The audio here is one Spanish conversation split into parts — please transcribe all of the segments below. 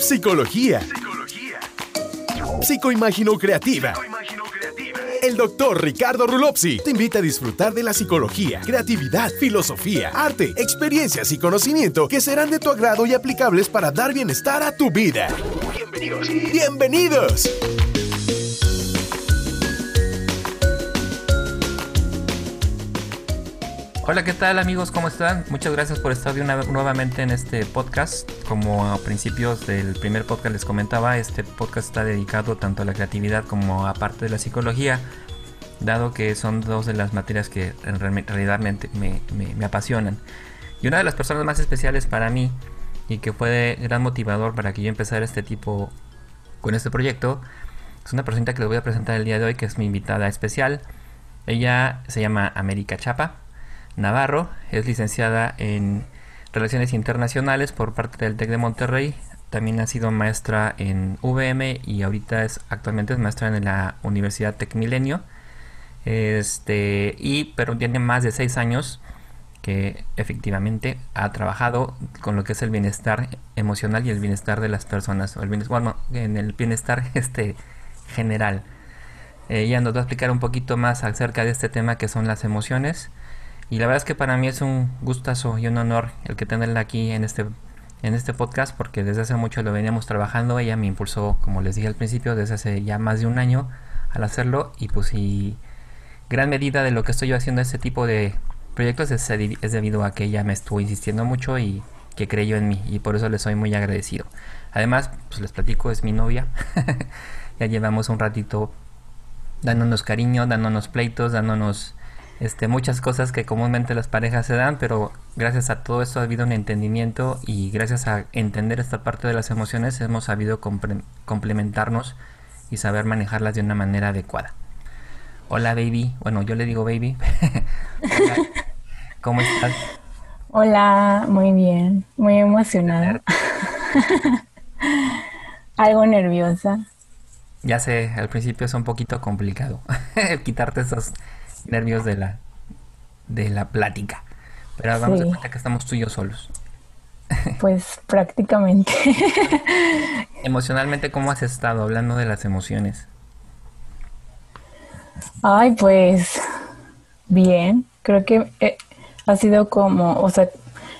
Psicología. Psicoimagino creativa. El doctor Ricardo Rulopsi te invita a disfrutar de la psicología, creatividad, filosofía, arte, experiencias y conocimiento que serán de tu agrado y aplicables para dar bienestar a tu vida. Bienvenidos. Bienvenidos. Hola, ¿qué tal amigos? ¿Cómo están? Muchas gracias por estar de una, nuevamente en este podcast. Como a principios del primer podcast les comentaba, este podcast está dedicado tanto a la creatividad como a parte de la psicología, dado que son dos de las materias que en realidad me, me apasionan. Y una de las personas más especiales para mí y que fue gran motivador para que yo empezara este tipo con este proyecto es una persona que les voy a presentar el día de hoy, que es mi invitada especial. Ella se llama América Chapa Navarro, es licenciada en Relaciones Internacionales por parte del TEC de Monterrey. También ha sido maestra en VM y ahorita es actualmente es maestra en la Universidad Tec Milenio. Este, y pero tiene más de seis años que efectivamente ha trabajado con lo que es el bienestar emocional y el bienestar de las personas, o el bienestar, bueno, en el bienestar este general. Ella nos va a explicar un poquito más acerca de este tema que son las emociones y la verdad es que para mí es un gustazo y un honor el que tenerla aquí en este, en este podcast porque desde hace mucho lo veníamos trabajando. Ella me impulsó, como les dije al principio, desde hace ya más de un año al hacerlo y pues y gran medida de lo que estoy yo haciendo este tipo de proyectos es, debido a que ella me estuvo insistiendo mucho y que creyó en mí y por eso le soy muy agradecido. Además, pues les platico, es mi novia. ya llevamos un ratito dándonos cariño, dándonos pleitos, dándonos este, muchas cosas que comúnmente las parejas se dan, pero gracias a todo esto ha habido un entendimiento y gracias a entender esta parte de las emociones hemos sabido complementarnos y saber manejarlas de una manera adecuada. Hola baby, bueno yo le digo baby. ¿Cómo estás? Hola, muy bien, muy emocionada. Algo nerviosa. Ya sé, al principio es un poquito complicado quitarte esos nervios de la, de la plática. Pero vamos a cuenta que estamos tú y yo solos. Pues prácticamente. Emocionalmente, ¿cómo has estado hablando de las emociones? Ay, pues bien. Creo que eh, ha sido como, o sea,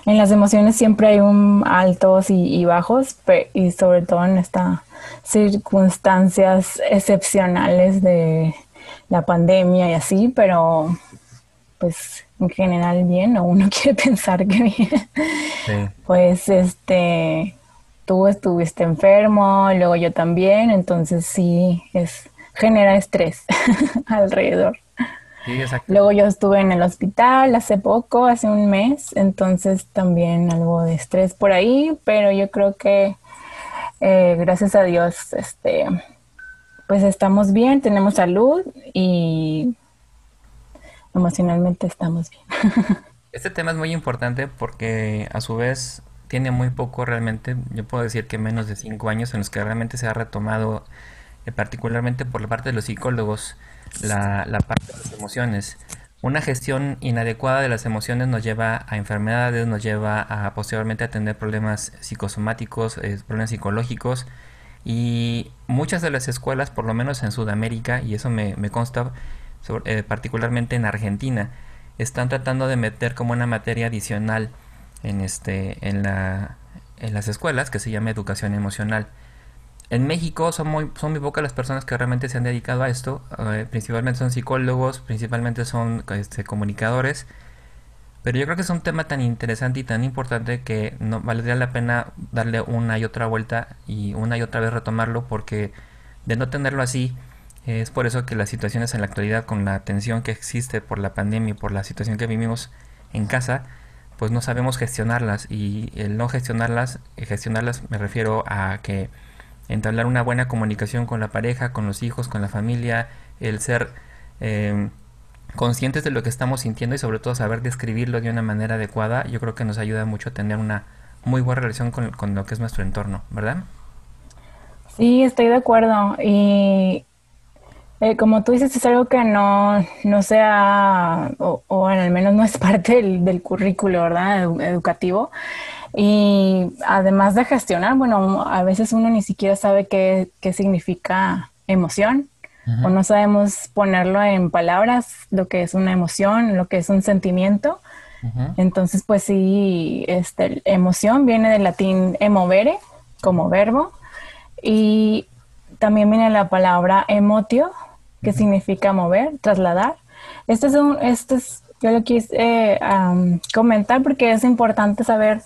en las emociones siempre hay un altos y, y bajos, y sobre todo en estas circunstancias excepcionales de, la pandemia y así, pero pues en general bien, o uno quiere pensar que bien. Pues este, tú estuviste enfermo, luego yo también, entonces sí, es genera estrés alrededor. Sí, luego yo estuve en el hospital hace poco, hace un mes, entonces también algo de estrés por ahí, pero yo creo que eh, gracias a Dios, este, pues estamos bien, tenemos salud y emocionalmente estamos bien. Este tema es muy importante porque a su vez tiene muy poco realmente, yo puedo decir que menos de cinco años en los que realmente se ha retomado, eh, particularmente por la parte de los psicólogos, la, la parte de las emociones. Una gestión inadecuada de las emociones nos lleva a enfermedades, nos lleva a posteriormente a tener problemas psicosomáticos, eh, problemas psicológicos y muchas de las escuelas, por lo menos en Sudamérica, y eso me, consta eh, particularmente en Argentina, están tratando de meter como una materia adicional en, este, en, la, en las escuelas que se llama educación emocional. En México son muy, son muy pocas las personas que realmente se han dedicado a esto, eh, principalmente son psicólogos, principalmente son este, comunicadores, pero yo creo que es un tema tan interesante y tan importante que no valdría la pena darle una y otra vuelta y una y otra vez retomarlo porque de no tenerlo así es por eso que las situaciones en la actualidad con la tensión que existe por la pandemia y por la situación que vivimos en casa pues no sabemos gestionarlas y el no gestionarlas gestionarlas me refiero a que entablar una buena comunicación con la pareja con los hijos con la familia el ser eh, conscientes de lo que estamos sintiendo y sobre todo saber describirlo de una manera adecuada, yo creo que nos ayuda mucho a tener una muy buena relación con, lo que es nuestro entorno, ¿verdad? Sí, estoy de acuerdo. Y eh, como tú dices, es algo que no, no sea, o, al menos no es parte del, currículo, ¿verdad? educativo. Y y además de gestionar, bueno, a veces uno ni siquiera sabe qué, qué significa emoción o no sabemos ponerlo en palabras, lo que es una emoción, lo que es un sentimiento. Entonces, pues sí, este, emoción viene del latín emovere como verbo y también viene la palabra emotio, que significa mover, trasladar. Este es un, este es, yo lo quise comentar porque es importante saber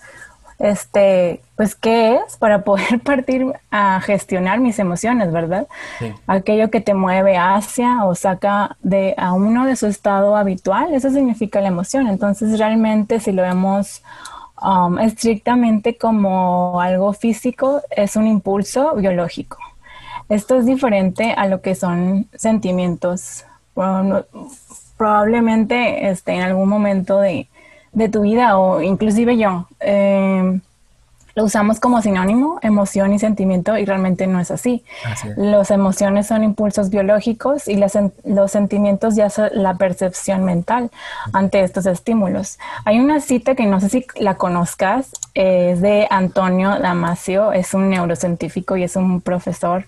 este, pues, ¿qué es? Para poder partir a gestionar mis emociones, ¿verdad? Aquello que te mueve hacia o saca de a uno de su estado habitual, eso significa la emoción. Entonces, realmente, si lo vemos um, estrictamente como algo físico, es un impulso biológico. Esto es diferente a lo que son sentimientos. probablemente este, en algún momento de, de tu vida o inclusive yo. Eh, lo usamos como sinónimo, emoción y sentimiento, y realmente no es así. Las emociones son impulsos biológicos y los sentimientos ya son la percepción mental ante estos estímulos. Hay una cita que no sé si la conozcas, es de Antonio Damasio, es un neurocientífico y es un profesor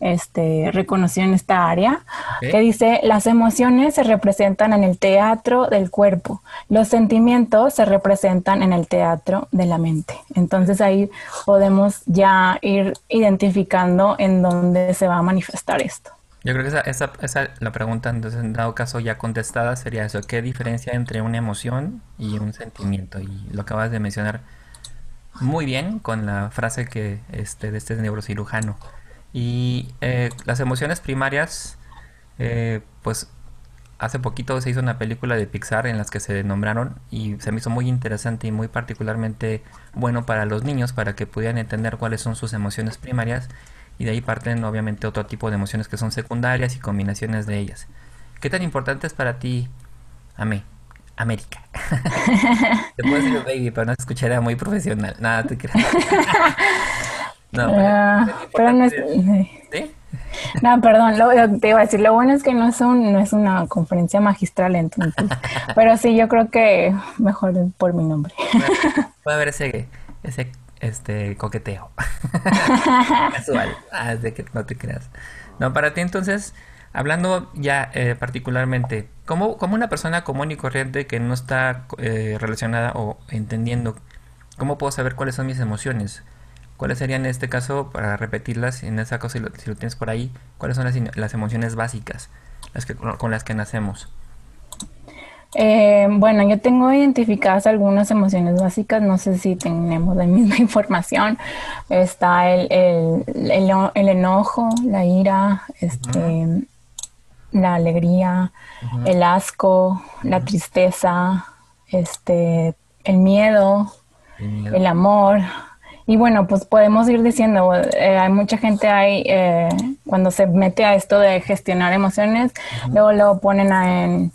este, reconocido en esta área, que dice, las emociones se representan en el teatro del cuerpo, los sentimientos se representan en el teatro de la mente. Entonces ahí podemos ya ir identificando en dónde se va a manifestar esto. Yo creo que esa, esa, esa, la pregunta, entonces, en dado caso ya contestada, sería eso. ¿Qué diferencia entre una emoción y un sentimiento? Y lo acabas de mencionar muy bien con la frase que este, de este neurocirujano. Y eh, las emociones primarias, eh, pues hace poquito se hizo una película de Pixar en las que se nombraron y se me hizo muy interesante y muy particularmente bueno para los niños para que pudieran entender cuáles son sus emociones primarias y de ahí parten obviamente otro tipo de emociones que son secundarias y combinaciones de ellas. ¿Qué tan importante es para ti, Amé, América? te puedo decir baby, pero no se escucharía muy profesional. Nada, te creas. no, pero, no es... ¿Sí? No, perdón, lo, te iba a decir, lo bueno es que no es, un, no es una conferencia magistral entonces, pero sí, yo creo que mejor por mi nombre. Puede haber ese, ese este coqueteo casual, de que no te creas. No, para ti entonces, hablando ya eh, particularmente, como, como una persona común y corriente que no está eh, relacionada o entendiendo, ¿cómo puedo saber cuáles son mis emociones? ¿Cuáles serían en este caso, para repetirlas, en esa cosa, si lo, tienes por ahí, cuáles son las, emociones básicas las que, con las que nacemos? Eh, bueno, yo tengo identificadas algunas emociones básicas, no sé si tenemos la misma información. Está el, el, enojo, la ira, este, la alegría, el asco, la tristeza, este, el miedo, el amor, y bueno, pues podemos ir diciendo, eh, hay mucha gente ahí, eh, cuando se mete a esto de gestionar emociones, luego lo ponen en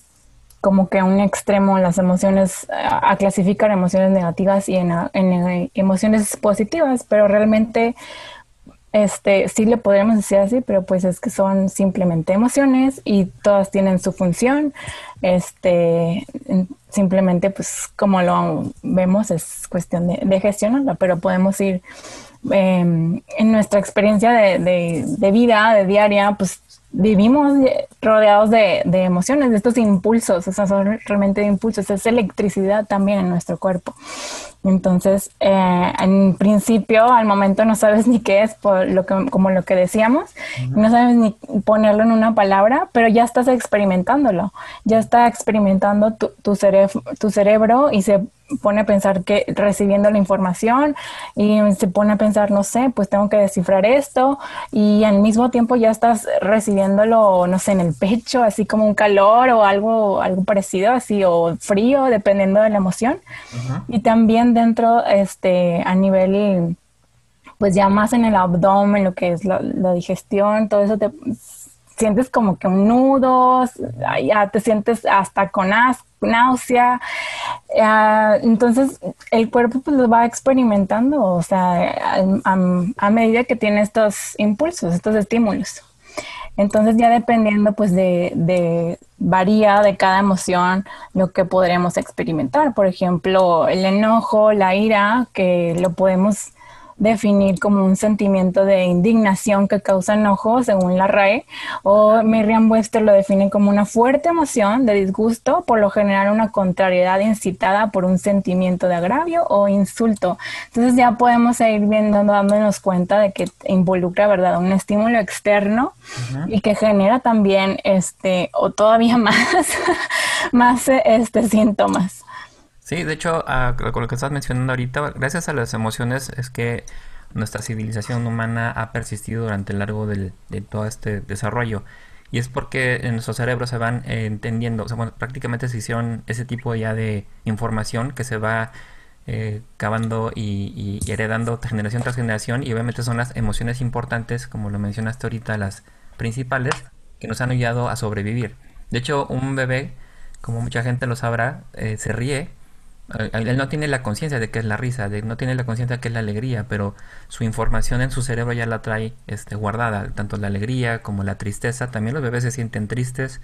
como que a un extremo las emociones, a, clasificar emociones negativas y en, en, emociones positivas, pero realmente este sí le podríamos decir así, pero pues es que son simplemente emociones y todas tienen su función. Este simplemente pues como lo vemos es cuestión de, gestionarla, pero podemos ir em, en nuestra experiencia de, de, vida, de diaria, pues vivimos rodeados de, de, emociones, de estos impulsos, esas son realmente impulsos, es electricidad también en nuestro cuerpo. Entonces, eh, en principio, al momento no sabes ni qué es, por lo que, como lo que decíamos, no sabes ni ponerlo en una palabra, pero ya estás experimentándolo, ya está experimentando tu, tu, tu cerebro y se pone a pensar que recibiendo la información y se pone a pensar, no sé, pues tengo que descifrar esto y al mismo tiempo ya estás recibiéndolo, no sé, en el pecho, así como un calor o algo, algo parecido, así, o frío, dependiendo de la emoción. Y también dentro, este, a nivel, pues ya más en el abdomen, lo que es la, la digestión, todo eso te sientes como que un nudo, ya te sientes hasta con náusea. entonces el cuerpo pues lo va experimentando, o sea, a, medida que tiene estos impulsos, estos estímulos. Entonces ya dependiendo pues de, de, varía de cada emoción lo que podremos experimentar. Por ejemplo, el enojo, la ira, que lo podemos definir como un sentimiento de indignación que causa enojo, según la RAE, o Miriam Webster lo define como una fuerte emoción de disgusto, por lo general una contrariedad incitada por un sentimiento de agravio o insulto. Entonces ya podemos ir viendo, dándonos cuenta de que involucra, ¿verdad?, un estímulo externo y que genera también, este, o todavía más, más, este, síntomas. Sí, de hecho, con lo que estás mencionando ahorita, gracias a las emociones es que nuestra civilización humana ha persistido durante el largo de todo este desarrollo. Y es porque en nuestro cerebro se van eh, entendiendo, o sea, prácticamente se hicieron ese tipo ya de información que se va eh, cavando y, y, heredando generación tras generación y obviamente son las emociones importantes, como lo mencionaste ahorita, las principales, que nos han ayudado a sobrevivir. De hecho, un bebé, como mucha gente lo sabrá, eh, se ríe él no tiene la conciencia de que es la risa, de, no tiene la conciencia de que es la alegría, pero su información en su cerebro ya la trae este, guardada, tanto la alegría como la tristeza. También los bebés se sienten tristes,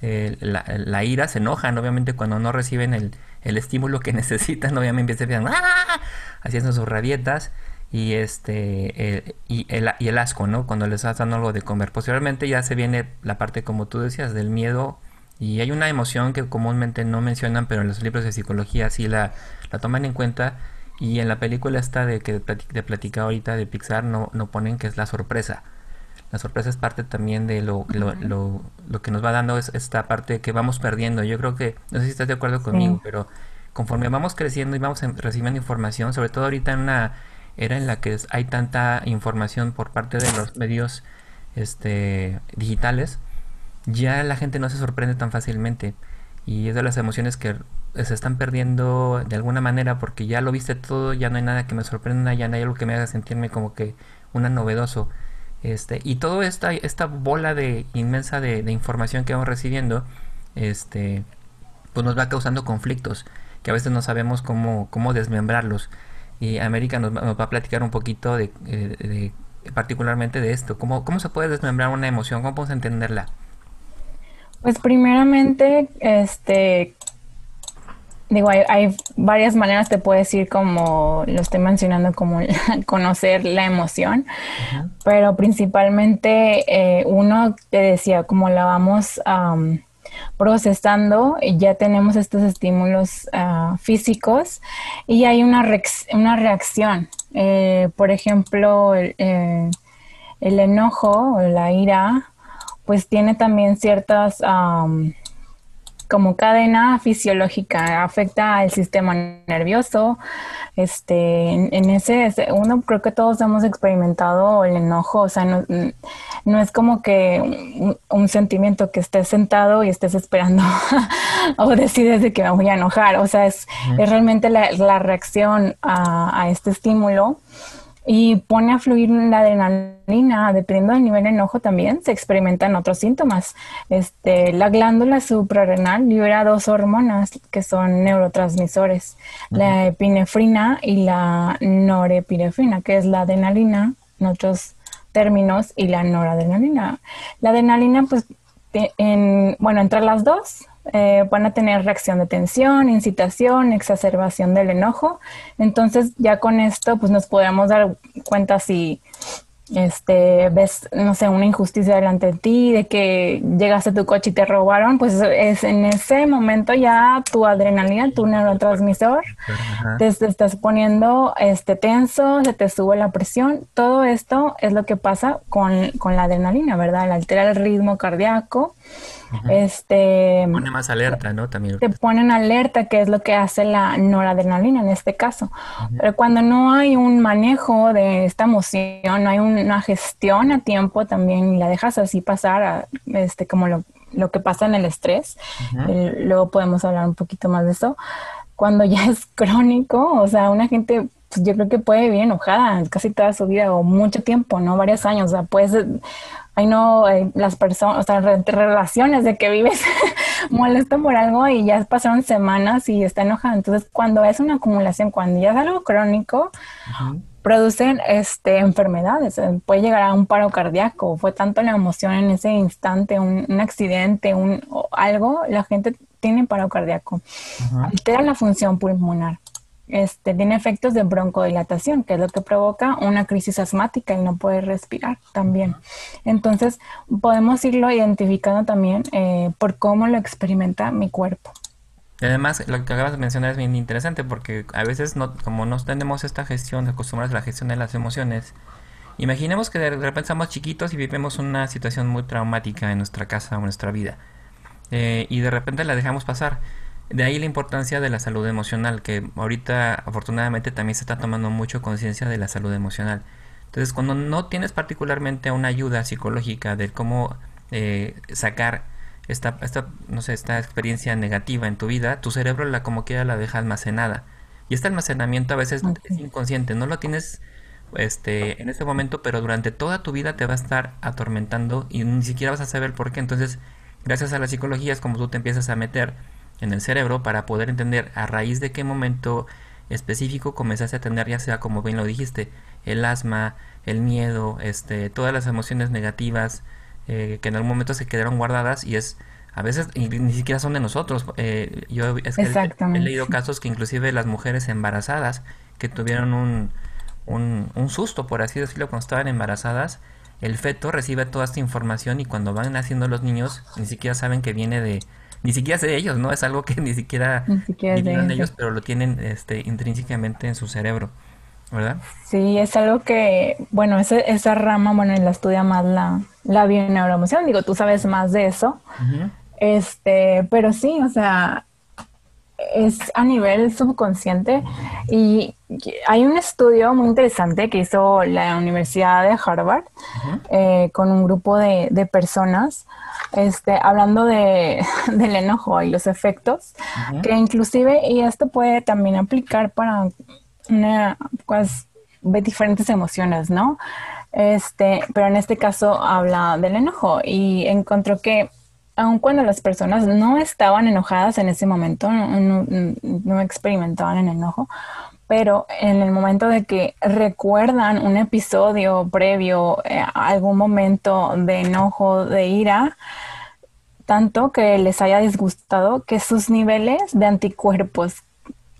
la, ira, se enojan, obviamente, cuando no reciben el, estímulo que necesitan, obviamente empiezan ¡Ah! haciendo sus rabietas y este y, el, y el asco, ¿no? Cuando les dando algo de comer. Posteriormente ya se viene la parte, como tú decías, del miedo y hay una emoción que comúnmente no mencionan, pero en los libros de psicología sí la, la toman en cuenta. Y en la película esta de que de platicado ahorita de Pixar no, no ponen que es la sorpresa. La sorpresa es parte también de lo, lo, lo, lo que nos va dando es esta parte que vamos perdiendo. Yo creo que, no sé si estás de acuerdo conmigo, pero conforme vamos creciendo y vamos recibiendo información, sobre todo ahorita en una era en la que hay tanta información por parte de los medios este, digitales, ya la gente no se sorprende tan fácilmente y es de las emociones que se están perdiendo de alguna manera porque ya lo viste todo, ya no hay nada que me sorprenda, ya no hay algo que me haga sentirme como que una novedoso. Este, y toda esta, esta bola de inmensa de, información que vamos recibiendo, este, pues nos va causando conflictos que a veces no sabemos cómo, cómo desmembrarlos. Y América nos, va a platicar un poquito de, eh, de, particularmente de esto, cómo, cómo se puede desmembrar una emoción, cómo podemos entenderla. Pues primeramente, este, digo, hay, varias maneras, te puedo decir como lo estoy mencionando, como conocer la emoción, pero principalmente eh, uno te decía, como la vamos procesando, ya tenemos estos estímulos ah, físicos y hay una, una reacción. Eh, por ejemplo, el, eh, el enojo o la ira pues tiene también ciertas como cadena fisiológica, afecta al sistema nervioso. Este, en, ese, uno creo que todos hemos experimentado el enojo, o sea, no, es como que un, sentimiento que estés sentado y estés esperando o decides de que me voy a enojar, o sea, es, es realmente la, reacción a, a este estímulo y pone a fluir la adrenalina, dependiendo del nivel de enojo también, se experimentan otros síntomas. Este, la glándula suprarrenal libera dos hormonas que son neurotransmisores, la epinefrina y la norepinefrina, que es la adrenalina, en otros términos, y la noradrenalina. La adrenalina, pues, en, bueno, entre las dos eh, van a tener reacción de tensión, incitación, exacerbación del enojo. Entonces ya con esto pues nos podemos dar cuenta si este, ves, no sé, una injusticia delante de ti, de que llegaste a tu coche y te robaron, pues es en ese momento ya tu adrenalina, tu neurotransmisor, te, estás poniendo este, tenso, se te sube la presión. Todo esto es lo que pasa con, con la adrenalina, ¿verdad? Altera el ritmo cardíaco este, pone más alerta, ¿no? También. Te ponen alerta, que es lo que hace la noradrenalina en este caso. Pero cuando no hay un manejo de esta emoción, no hay una gestión a tiempo, también la dejas así pasar, este, como lo, lo que pasa en el estrés. luego podemos hablar un poquito más de eso. Cuando ya es crónico, o sea, una gente pues, yo creo que puede vivir enojada casi toda su vida o mucho tiempo, ¿no? Varios años. O sea, puedes ay no, eh, las personas, o sea, relaciones de que vives molesto por algo y ya pasaron semanas y está enojado. Entonces, cuando es una acumulación, cuando ya es algo crónico, producen este, enfermedades. Eh, puede llegar a un paro cardíaco. Fue tanto la emoción en ese instante, un, accidente, un, algo, la gente tiene paro cardíaco. Altera la función pulmonar este, tiene efectos de broncodilatación, que es lo que provoca una crisis asmática y no puede respirar también. Entonces, podemos irlo identificando también eh, por cómo lo experimenta mi cuerpo. Y además, lo que acabas de mencionar es bien interesante porque a veces, no, como no tenemos esta gestión, acostumbrados a la gestión de las emociones, imaginemos que de repente somos chiquitos y vivimos una situación muy traumática en nuestra casa o en nuestra vida. Eh, y de repente la dejamos pasar de ahí la importancia de la salud emocional, que ahorita afortunadamente también se está tomando mucho conciencia de la salud emocional. Entonces, cuando no tienes particularmente una ayuda psicológica de cómo eh, sacar esta, esta, no sé, esta experiencia negativa en tu vida, tu cerebro la como quiera la deja almacenada. Y este almacenamiento a veces es inconsciente, no lo tienes este, en este momento, pero durante toda tu vida te va a estar atormentando y ni siquiera vas a saber por qué. Entonces, gracias a la psicología es como tú te empiezas a meter en el cerebro para poder entender a raíz de qué momento específico comenzaste a tener ya sea como bien lo dijiste el asma el miedo este todas las emociones negativas eh, que en algún momento se quedaron guardadas y es a veces ni siquiera son de nosotros. Eh, yo he, leído casos que inclusive las mujeres embarazadas que tuvieron un, un, un susto por así decirlo cuando estaban embarazadas el feto recibe toda esta información y cuando van naciendo los niños ni siquiera saben que viene de ni siquiera es de ellos, ¿no? Es algo que ni siquiera, ni de ellos, pero lo tienen este, intrínsecamente en su cerebro, ¿verdad? Sí, es algo que, bueno, esa, esa rama, bueno, la estudia más la, la bioneuroemoción, digo, tú sabes más de eso, este, pero sí, o sea, es a nivel subconsciente y hay un estudio muy interesante que hizo la Universidad de Harvard eh, con un grupo de, de personas este, hablando de, del enojo y los efectos, que inclusive, y esto puede también aplicar para una, pues, diferentes emociones, ¿no? Este, pero en este caso habla del enojo y encontró que aun cuando las personas no estaban enojadas en ese momento, no, experimentaban el enojo, pero en el momento de que recuerdan un episodio previo, eh, algún momento de enojo, de ira, tanto que les haya disgustado que sus niveles de anticuerpos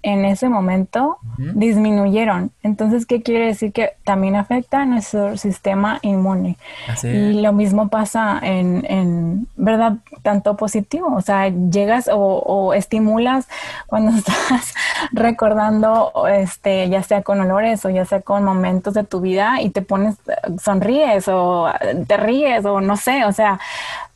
en ese momento disminuyeron. Entonces, ¿qué quiere decir? Que también afecta a nuestro sistema inmune. y lo mismo pasa en, en, ¿verdad? Tanto positivo, o sea, llegas o, estimulas cuando estás recordando, este, ya sea con olores o ya sea con momentos de tu vida y te pones, sonríes o te ríes o no sé, o sea,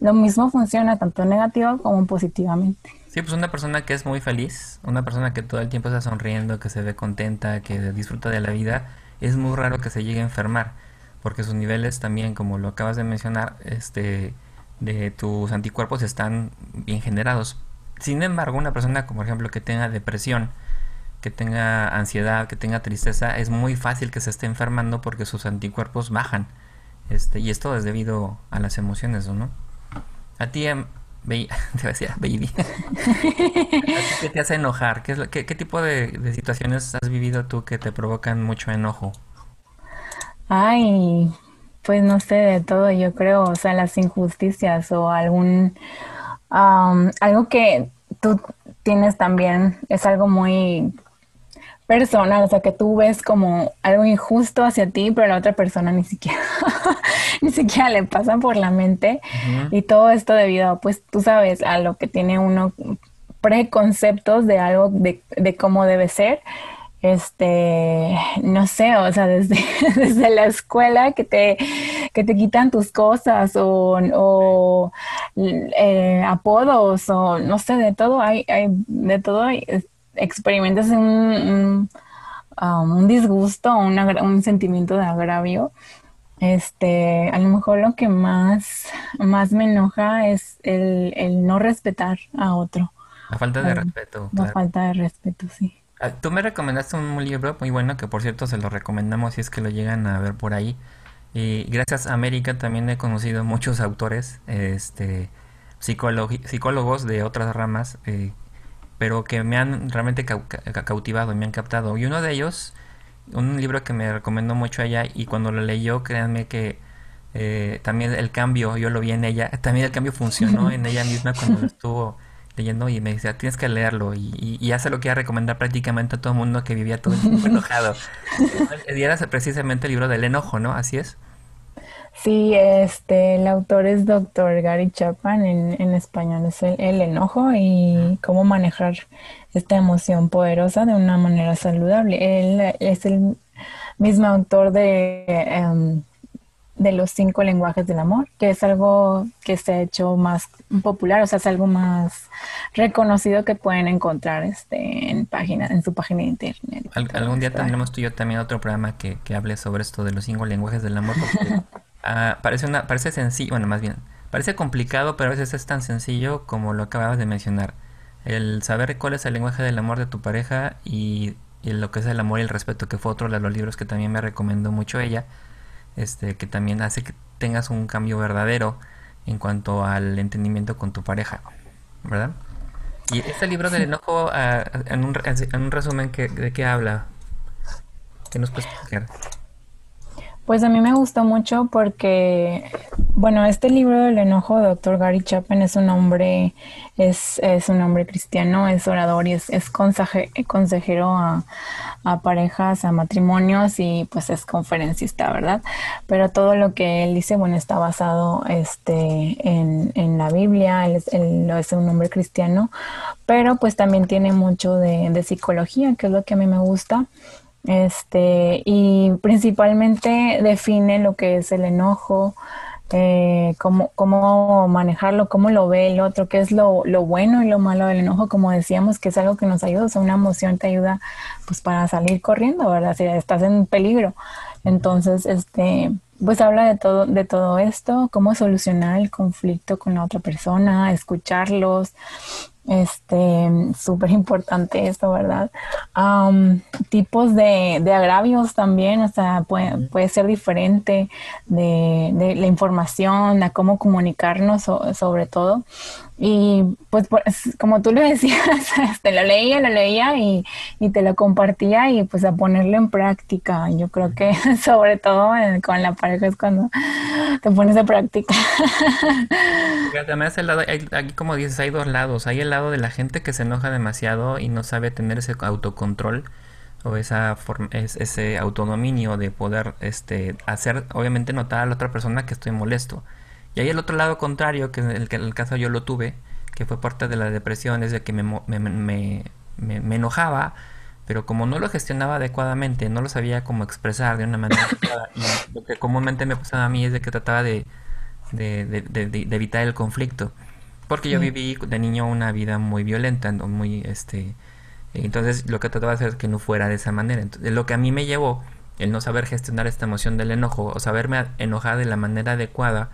lo mismo funciona tanto negativo como positivamente. Sí, pues una persona que es muy feliz, una persona que todo el tiempo está sonriendo, que se ve contenta, que disfruta de la vida, es muy raro que se llegue a enfermar, porque sus niveles también, como lo acabas de mencionar, este, de tus anticuerpos están bien generados. Sin embargo, una persona, como por ejemplo, que tenga depresión, que tenga ansiedad, que tenga tristeza, es muy fácil que se esté enfermando porque sus anticuerpos bajan. Este, y esto es debido a las emociones, ¿no? A ti, te decía, baby. ¿Qué te hace enojar? ¿Qué, qué, qué tipo de, situaciones has vivido tú que te provocan mucho enojo? Ay, pues no sé, de todo, yo creo, o sea, las injusticias o algún, algo que tú tienes también, es algo muy personal, o sea, que tú ves como algo injusto hacia ti, pero la otra persona ni siquiera, ni siquiera le pasa por la mente. Y todo esto debido, pues tú sabes, a lo que tiene uno preconceptos de algo, de, de cómo debe ser. Este, no sé, o sea, desde, desde la escuela que te, que te quitan tus cosas o, o eh, apodos o no sé, de todo, hay, hay de todo, hay, experimentas un, um, un, disgusto, un sentimiento de agravio, este, a lo mejor lo que más, más me enoja es el, no respetar a otro. La falta de respeto. La falta de respeto, sí. Ah, tú me recomendaste un libro muy bueno que por cierto se lo recomendamos si es que lo llegan a ver por ahí. Y gracias a América también he conocido muchos autores, este, psicólogos de otras ramas, eh, pero que me han realmente cautivado, me han captado. Y uno de ellos, un libro que me recomendó mucho ella y cuando lo leyó, créanme que eh, también el cambio, yo lo vi en ella, también el cambio funcionó en ella misma cuando lo estuvo leyendo y me decía, tienes que leerlo y, y, hace lo que iba a recomendar prácticamente a todo el mundo que vivía todo el tiempo enojado. y era precisamente el libro del enojo, ¿no? Así es. Sí, este, el autor es doctor Gary Chapman, en, en español es el, enojo y cómo manejar esta emoción poderosa de una manera saludable. Él es el mismo autor de... Em, de los cinco lenguajes del amor, que es algo que se ha hecho más popular, o sea, es algo más reconocido que pueden encontrar este, en página, en su página de internet. algún día tendremos tú y yo también otro programa que, que hable sobre esto de los cinco lenguajes del amor, porque uh, parece una, parece sencillo, bueno, más bien, parece complicado, pero a veces es tan sencillo como lo acababas de mencionar. El saber cuál es el lenguaje del amor de tu pareja y, y lo que es el amor y el respeto, que fue otro de los libros que también me recomendó mucho ella este, que también hace que tengas un cambio verdadero en cuanto al entendimiento con tu pareja, ¿verdad? Y este libro del enojo, ah, en, un, en un resumen, ¿de qué habla? ¿Qué nos puedes explicar? Pues a mí me gustó mucho porque, bueno, este libro del enojo de Dr. Gary Chapman es un hombre, es, es un hombre cristiano, es orador y es, es consejero a, parejas, a matrimonios y pues es conferencista, ¿verdad? Pero todo lo que él dice, bueno, está basado este, en, en la Biblia, él es, él es un hombre cristiano, pero pues también tiene mucho de, de psicología, que es lo que a mí me gusta este, y principalmente define lo que es el enojo, eh, cómo, cómo, manejarlo, cómo lo ve el otro, qué es lo, lo, bueno y lo malo del enojo, como decíamos, que es algo que nos ayuda, o sea, una emoción te ayuda pues para salir corriendo, ¿verdad? Si estás en peligro. Entonces, este, pues habla de todo, de todo esto, cómo solucionar el conflicto con la otra persona, escucharlos, este, súper importante esto, ¿verdad? tipos de, de, agravios también, o sea, puede, puede ser diferente de, de, la información, a cómo comunicarnos sobre todo. Y pues, como tú lo decías, te este, lo leía, lo leía y, y, te lo compartía y pues a ponerlo en práctica. Yo creo que sobre todo con la pareja es cuando te pones de práctica. Además, el lado, aquí como dices, hay dos lados. Hay el lado de la gente que se enoja demasiado y no sabe tener ese autocontrol o esa ese autodominio de poder este hacer obviamente notar a la otra persona que estoy molesto y hay el otro lado contrario, que en el, que en el caso yo lo tuve, que fue parte de la depresión, es de que me, me, me, me, enojaba, pero como no lo gestionaba adecuadamente, no lo sabía cómo expresar de una manera adecuada, y lo que comúnmente me pasaba a mí es de que trataba de, de, de, de evitar el conflicto, porque yo viví de niño una vida muy violenta, muy, este, entonces lo que trataba de hacer es que no fuera de esa manera. Entonces, lo que a mí me llevó el no saber gestionar esta emoción del enojo o saberme enojar de la manera adecuada,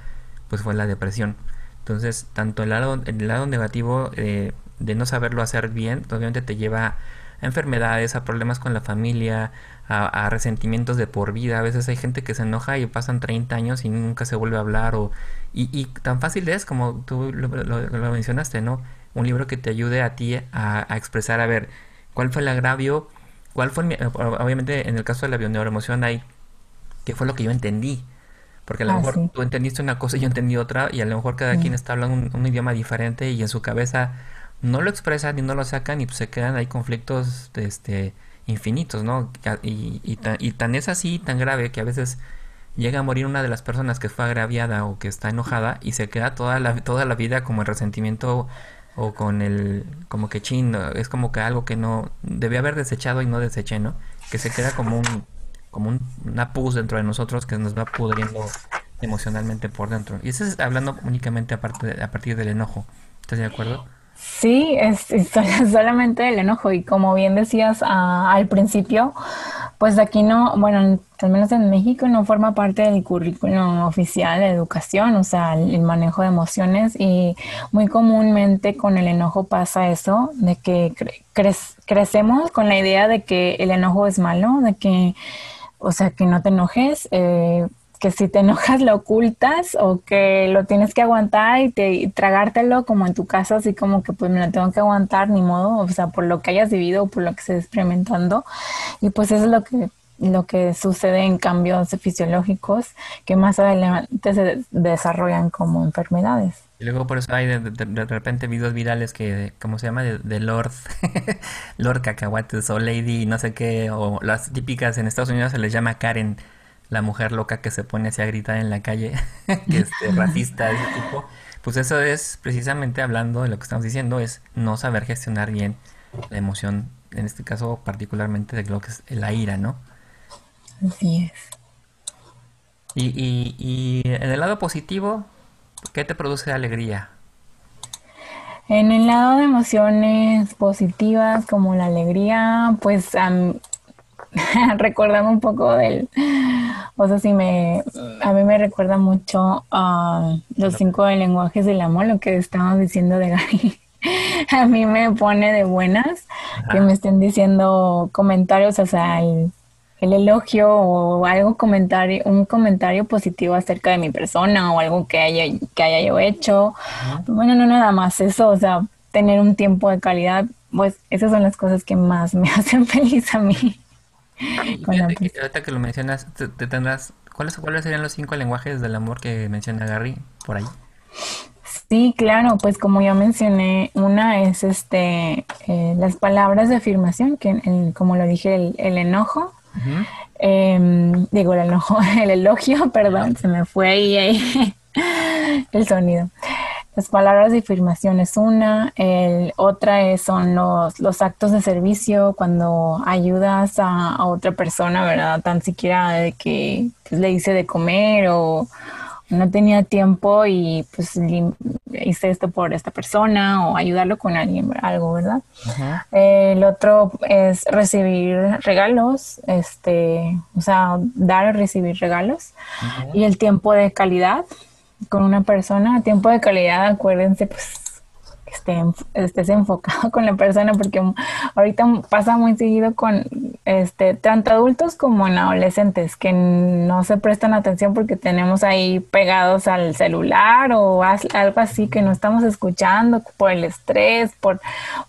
pues fue la depresión. Entonces, tanto el lado, el lado negativo eh, de no saberlo hacer bien, obviamente te lleva a enfermedades, a problemas con la familia, a, resentimientos de por vida. A veces hay gente que se enoja y pasan 30 años y nunca se vuelve a hablar. O, y, tan fácil es como tú lo, mencionaste, ¿no? Un libro que te ayude a ti a, expresar, a ver, cuál fue el agravio, cuál fue, obviamente en el caso de la bioneuroemoción hay, qué fue lo que yo entendí porque a lo ah, mejor tú entendiste una cosa y yo entendí otra, y a lo mejor cada quien está hablando un, idioma diferente y en su cabeza no lo expresan y no lo sacan y pues se quedan ahí conflictos este, infinitos, ¿no? Y, y, tan, y tan es así, tan grave que a veces llega a morir una de las personas que fue agraviada o que está enojada y se queda toda la, toda la vida como el resentimiento o con el como que chin, es como que algo que no debía haber desechado y no deseché, ¿no? Que se queda como un como un, una pus dentro de nosotros que nos va pudriendo emocionalmente por dentro. Y eso es hablando únicamente a, a partir del enojo. ¿Estás de acuerdo? Sí, es, solamente el enojo y como bien decías al principio, pues aquí no, bueno, al menos en México no forma parte del currículum oficial de educación, o sea, el, manejo de emociones y muy comúnmente con el enojo pasa eso, de que crecemos con la idea de que el enojo es malo, de que o sea, que no te enojes, eh, que si te enojas lo ocultas o que lo tienes que aguantar y, te, tragártelo como en tu caso, así como que pues me lo tengo que aguantar, ni modo, o sea, por lo que hayas vivido o por lo que estés experimentando. Y pues eso es lo que lo que sucede en cambios fisiológicos que más adelante se desarrollan como enfermedades. Y luego por eso hay de, repente videos virales que, ¿cómo se llama? De, Lord, Lord Cacahuates o Lady no sé qué, o las típicas en Estados Unidos se les llama Karen, la mujer loca que se pone así a gritar en la calle, que es racista de ese tipo. Pues eso es precisamente hablando de lo que estamos diciendo, es no saber gestionar bien la emoción, en este caso particularmente de lo que es la ira, ¿no? Así es. Y, y, y en el lado positivo, ¿qué te produce alegría? En el lado de emociones positivas como la alegría, pues recordando un poco del, o sea, sí me, a mí me recuerda mucho a los cinco lenguajes del amor, lo que estamos diciendo de Gary. a mí me pone de buenas que me estén diciendo comentarios, o sea, el el elogio o algo comentario, un comentario positivo acerca de mi persona o algo que haya, que haya yo hecho. Bueno, no nada más eso, o sea, tener un tiempo de calidad, pues esas son las cosas que más me hacen feliz a mí. ahorita que lo mencionas, te, tendrás, ¿cuáles, ¿cuáles serían los cinco lenguajes del amor que menciona Gary por ahí? Sí, claro, pues como ya mencioné, una es este eh, las palabras de afirmación, que como lo dije, el enojo, Em, digo, el, el elogio, perdón, se me fue ahí, el sonido. Las palabras de afirmación es una, el, otra es, son los, los actos de servicio cuando ayudas a, otra persona, ¿verdad? Tan siquiera de que pues, le hice de comer o, no tenía tiempo y pues hice esto por esta persona o ayudarlo con alguien, algo, ¿verdad? el otro es recibir regalos, este, o sea, dar o recibir regalos. Y el tiempo de calidad con una persona, tiempo de calidad, acuérdense, pues esté, estés enfocado con la persona, porque ahorita pasa muy seguido con este, tanto adultos como en adolescentes que no se prestan atención porque tenemos ahí pegados al celular o algo así que no estamos escuchando por el estrés, por,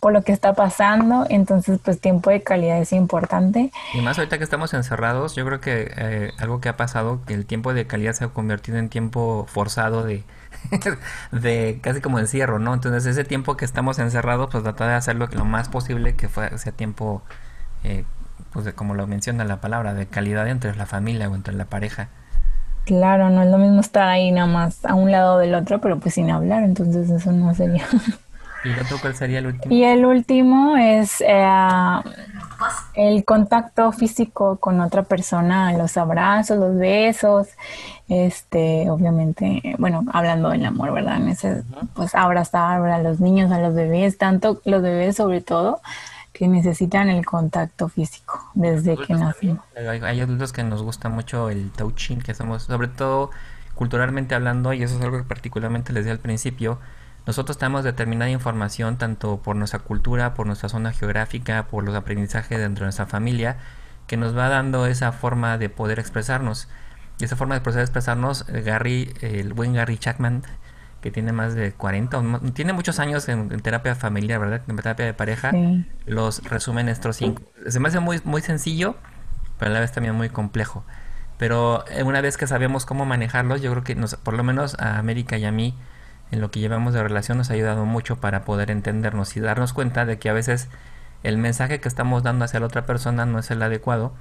por lo que está pasando. Entonces, pues tiempo de calidad es importante. Y más ahorita que estamos encerrados, yo creo que eh, algo que ha pasado, que el tiempo de calidad se ha convertido en tiempo forzado de de casi como encierro, ¿no? Entonces ese tiempo que estamos encerrados, pues tratar de hacerlo lo más posible que fue, sea tiempo, eh, pues de, como lo menciona la palabra, de calidad entre la familia o entre la pareja. Claro, no es lo mismo estar ahí nada más a un lado del otro, pero pues sin hablar, entonces eso no sería. ¿Y el otro cuál sería el último? Y el último es eh, el contacto físico con otra persona, los abrazos, los besos, este, obviamente, bueno, hablando del amor, ¿verdad? En ese, pues abrazar a los niños, a los bebés, tanto los bebés sobre todo, que necesitan el contacto físico desde que nacen. Hay, adultos que nos gusta mucho el touching, que somos, sobre todo culturalmente hablando, y eso es algo que particularmente les di al principio, nosotros tenemos determinada información tanto por nuestra cultura, por nuestra zona geográfica, por los aprendizajes dentro de nuestra familia, que nos va dando esa forma de poder expresarnos. Y esa forma de poder expresarnos, eh, Gary, el buen Gary Chapman, que tiene más de 40, tiene muchos años en, terapia familiar, ¿verdad? En terapia de pareja, los resumen estos cinco. Se me hace muy, muy sencillo, pero a la vez también muy complejo. Pero eh, una vez que sabemos cómo manejarlos, yo creo que nos, por lo menos a América y a mí, en lo que llevamos de relación nos ha ayudado mucho para poder entendernos y darnos cuenta de que a veces el mensaje que estamos dando hacia la otra persona no es el adecuado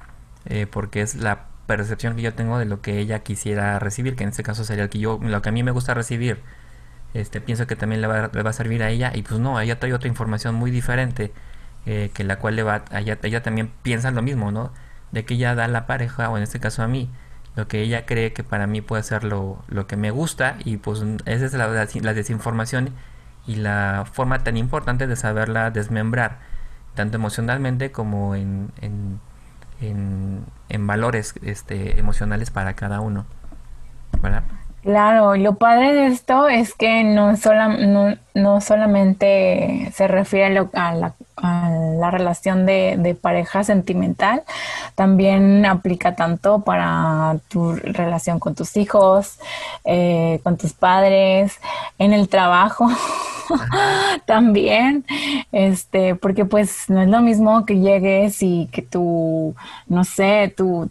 eh, porque es la percepción que yo tengo de lo que ella quisiera recibir, que en este caso sería el que yo, lo que a mí me gusta recibir, este, pienso que también le va, a servir a ella y pues no, ella trae otra información muy diferente eh, que la cual le va, ella, ella también piensa lo mismo, ¿no? De que ella da a la pareja o en este caso a mí lo que ella cree que para mí puede ser lo, que me gusta y pues esa es la, la, desinformación y la forma tan importante de saberla desmembrar, tanto emocionalmente como en, en, en, valores este, emocionales para cada uno. ¿verdad? Claro, lo padre de esto es que no, no, no solamente se refiere a, la, a la, relación de, de, pareja sentimental, también aplica tanto para tu relación con tus hijos, eh, con tus padres, en el trabajo. también, este, porque pues no es lo mismo que llegues y que tú, no sé, tú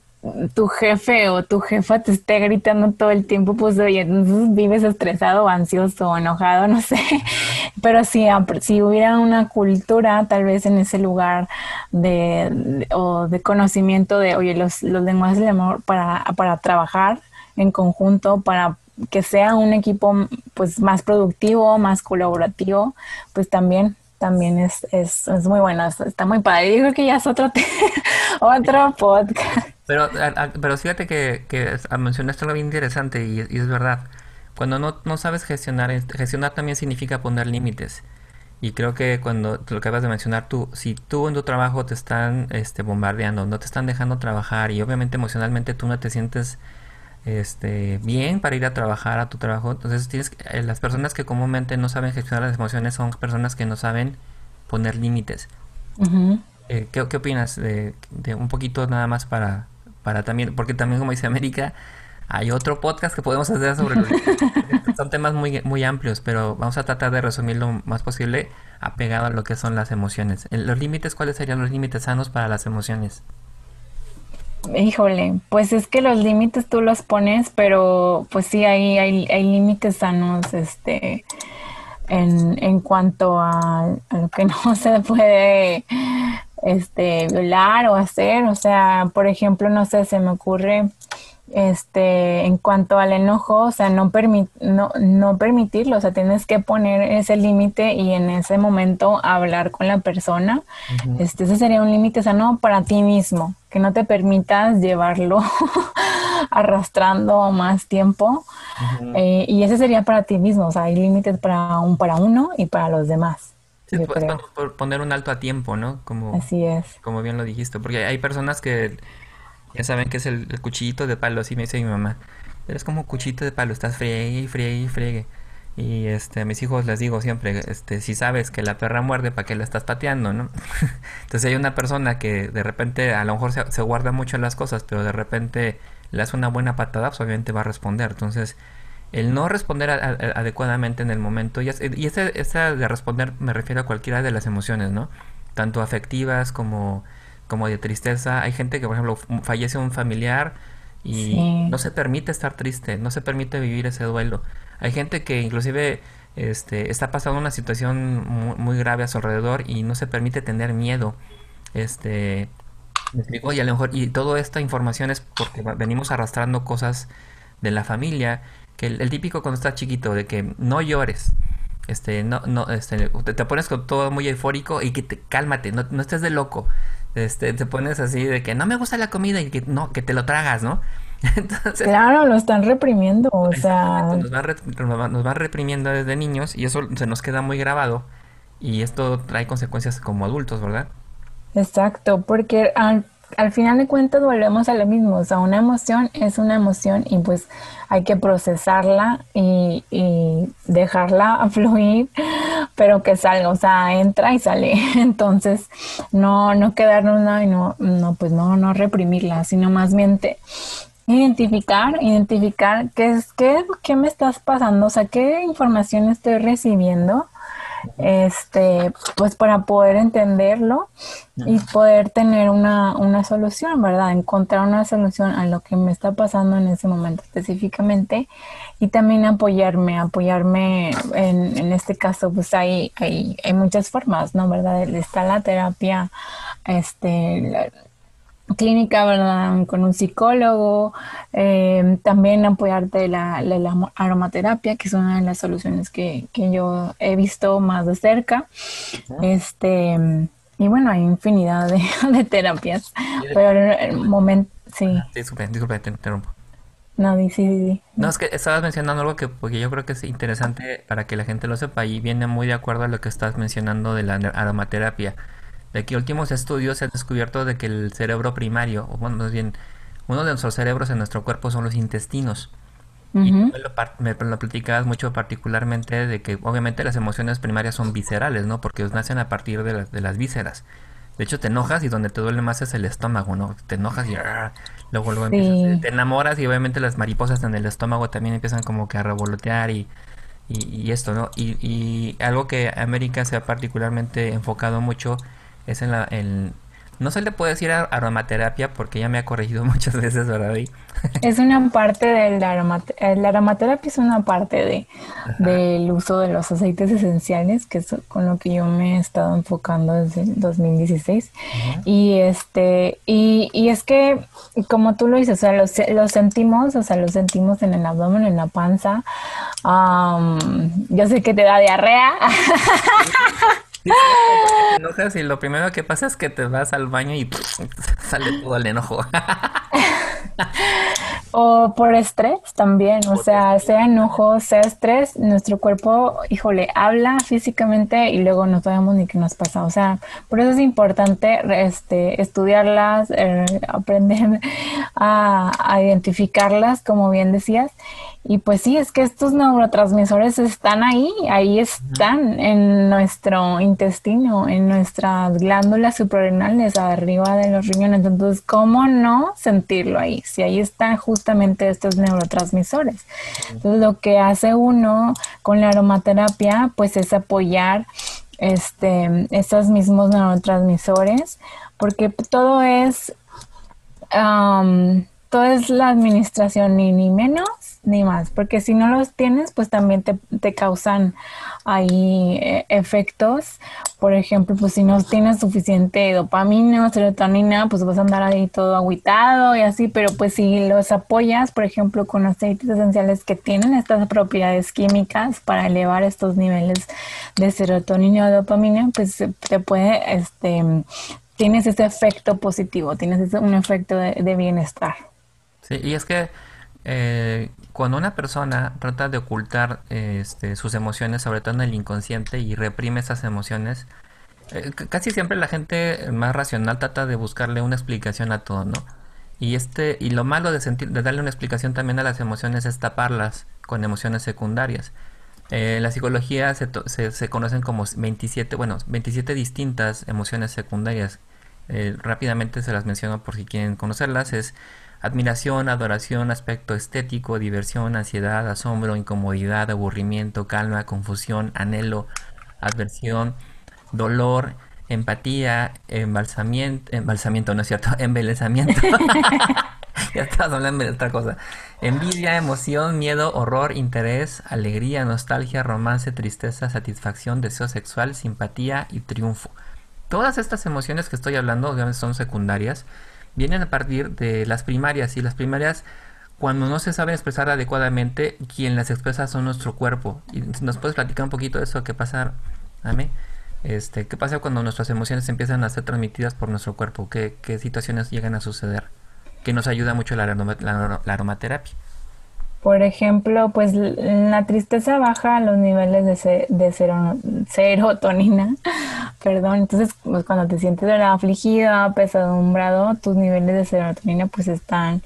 tu jefe o tu jefa te esté gritando todo el tiempo, pues oye, vives estresado, ansioso, enojado, no sé. Pero si, si hubiera una cultura tal vez en ese lugar de, o de conocimiento de, oye, los, los lenguajes del amor para, para trabajar en conjunto, para que sea un equipo pues más productivo, más colaborativo, pues también también es, es, es muy bueno, está muy padre. Yo creo que ya es otro, otro podcast. Pero, pero fíjate que, que mencionaste algo bien interesante y, es verdad. Cuando no, no sabes gestionar, gestionar también significa poner límites. Y creo que cuando lo acabas de mencionar tú, si tú en tu trabajo te están este, bombardeando, no te están dejando trabajar y obviamente emocionalmente tú no te sientes este, bien para ir a trabajar a tu trabajo, entonces tienes eh, las personas que comúnmente no saben gestionar las emociones son personas que no saben poner límites. Eh, ¿qué, ¿qué, opinas de, de, un poquito nada más para, para también, porque también como dice América, hay otro podcast que podemos hacer sobre los Son temas muy, muy amplios, pero vamos a tratar de resumir lo más posible apegado a lo que son las emociones. ¿Los límites cuáles serían los límites sanos para las emociones? Híjole, pues es que los límites tú los pones, pero pues sí, hay, hay, hay límites sanos, este, en, en cuanto a, a, lo que no se puede este, violar o hacer. O sea, por ejemplo, no sé, se me ocurre este, en cuanto al enojo, o sea, no, no, no permitirlo, o sea, tienes que poner ese límite y en ese momento hablar con la persona. este, ese sería un límite sano para ti mismo, que no te permitas llevarlo arrastrando más tiempo. Eh, y ese sería para ti mismo, o sea, hay límites para, un, para uno y para los demás. Sí, puedes poner un alto a tiempo, ¿no? Como, Así es. Como bien lo dijiste, porque hay personas que ya saben que es el, cuchillito de palo, así me dice mi mamá. Pero es como cuchillito de palo, estás friegue y friegue y friegue. Y este, a mis hijos les digo siempre, este, si sabes que la perra muerde, ¿para qué la estás pateando, no? Entonces hay una persona que de repente a lo mejor se, se guarda mucho las cosas, pero de repente le hace una buena patada, pues obviamente va a responder. Entonces, el no responder adecuadamente en el momento, y, ese, de responder me refiero a cualquiera de las emociones, ¿no? Tanto afectivas como, como de tristeza. Hay gente que, por ejemplo, fallece un familiar y no se permite estar triste, no se permite vivir ese duelo. Hay gente que inclusive este, está pasando una situación muy, grave a su alrededor y no se permite tener miedo. Este, y a lo mejor, y toda esta información es porque venimos arrastrando cosas de la familia que el, típico cuando estás chiquito de que no llores este no no este te, pones con todo muy eufórico y que te cálmate no, no estés de loco este te pones así de que no me gusta la comida y que no que te lo tragas no Entonces, claro lo están reprimiendo o sea nos van, nos reprimiendo desde niños y eso se nos queda muy grabado y esto trae consecuencias como adultos verdad exacto porque al al final de cuentas volvemos a lo mismo, o sea, una emoción es una emoción y pues hay que procesarla y, dejarla fluir, pero que salga, o sea, entra y sale. Entonces, no, no quedarnos nada y no, no, pues no, no reprimirla, sino más bien identificar, identificar qué es, qué, qué me estás pasando, o sea, qué información estoy recibiendo este, pues para poder entenderlo y poder tener una, una solución, ¿verdad? Encontrar una solución a lo que me está pasando en ese momento específicamente y también apoyarme, apoyarme en, en este caso, pues hay, hay, hay muchas formas, ¿no? ¿Verdad? Está la terapia, este, clínica, ¿verdad? Con un psicólogo, eh, también apoyarte la, la, aromaterapia, que es una de las soluciones que, que yo he visto más de cerca. Este, y bueno, hay infinidad de, de terapias, pero en el momento, sí. Ah, disculpe, disculpe, te interrumpo. No, sí, sí, sí. No, es que estabas mencionando algo que porque yo creo que es interesante para que la gente lo sepa y viene muy de acuerdo a lo que estás mencionando de la aromaterapia de que últimos estudios se han descubierto de que el cerebro primario, o bueno, más bien, uno de nuestros cerebros en nuestro cuerpo son los intestinos. Y me lo, me lo, platicabas mucho particularmente de que obviamente las emociones primarias son viscerales, ¿no? Porque nacen a partir de, de las vísceras. De hecho, te enojas y donde te duele más es el estómago, ¿no? Te enojas y ah, luego, luego empiezas, te enamoras y obviamente las mariposas en el estómago también empiezan como que a revolotear y, y, esto, ¿no? Y, y, algo que América se ha particularmente enfocado mucho es en la, en, no se le puede decir aromaterapia porque ya me ha corregido muchas veces, ¿verdad? Es una parte del aromaterapia. La aromaterapia es una parte de, del uso de los aceites esenciales, que es con lo que yo me he estado enfocando desde el 2016. Y este, y, y, es que, como tú lo dices, o sea, los, los, sentimos, o sea, los sentimos en el abdomen, en la panza. yo sé que te da diarrea. te enojas y lo primero que pasa es que te vas al baño y sale todo el enojo. o por estrés también, o sea, sea enojo, sea estrés, nuestro cuerpo, híjole, habla físicamente y luego no sabemos ni qué nos pasa. O sea, por eso es importante este, estudiarlas, eh, aprender a, a identificarlas, como bien decías, y pues sí, es que estos neurotransmisores están ahí, ahí están en nuestro intestino, en nuestras glándulas suprarrenales, arriba de los riñones. Entonces, ¿cómo no sentirlo ahí? Si ahí están justamente estos neurotransmisores. Entonces, lo que hace uno con la aromaterapia, pues es apoyar este, estos mismos neurotransmisores, porque todo es, todo es la administración, ni, ni menos ni más, porque si no los tienes, pues también te, te causan ahí eh, efectos. Por ejemplo, pues si no tienes suficiente dopamina, serotonina, pues vas a andar ahí todo aguitado y así, pero pues si los apoyas, por ejemplo, con aceites esenciales que tienen estas propiedades químicas para elevar estos niveles de serotonina o dopamina, pues te puede, este, tienes ese efecto positivo, tienes ese, un efecto de, de bienestar. Sí, y es que eh, cuando una persona trata de ocultar este, sus emociones, sobre todo en el inconsciente, y reprime esas emociones, eh, casi siempre la gente más racional trata de buscarle una explicación a todo, ¿no? Y este y lo malo de sentir, de darle una explicación también a las emociones es taparlas con emociones secundarias. Eh, en la psicología se, conocen como 27, bueno, 27 distintas emociones secundarias. Eh, rápidamente se las menciono por si quieren conocerlas. Es Admiración, adoración, aspecto estético, diversión, ansiedad, asombro, incomodidad, aburrimiento, calma, confusión, anhelo, adversión, dolor, empatía, embalsamiento, embalsamiento, no es cierto, embelezamiento. ya estás hablando de otra cosa. Envidia, emoción, miedo, horror, interés, alegría, nostalgia, romance, tristeza, satisfacción, deseo sexual, simpatía y triunfo. Todas estas emociones que estoy hablando obviamente son secundarias vienen a partir de las primarias y las primarias cuando no se saben expresar adecuadamente, quien las expresa son nuestro cuerpo. Y nos puedes platicar un poquito de eso, qué pasa, Ame? Este, ¿Qué pasa cuando nuestras emociones empiezan a ser transmitidas por nuestro cuerpo? ¿Qué, situaciones llegan a suceder? Que nos ayuda mucho la, aromaterapia. Por ejemplo, pues la tristeza baja los niveles de, de serotonina, perdón, entonces pues cuando te sientes afligida, pesadumbrado, tus niveles de serotonina pues están,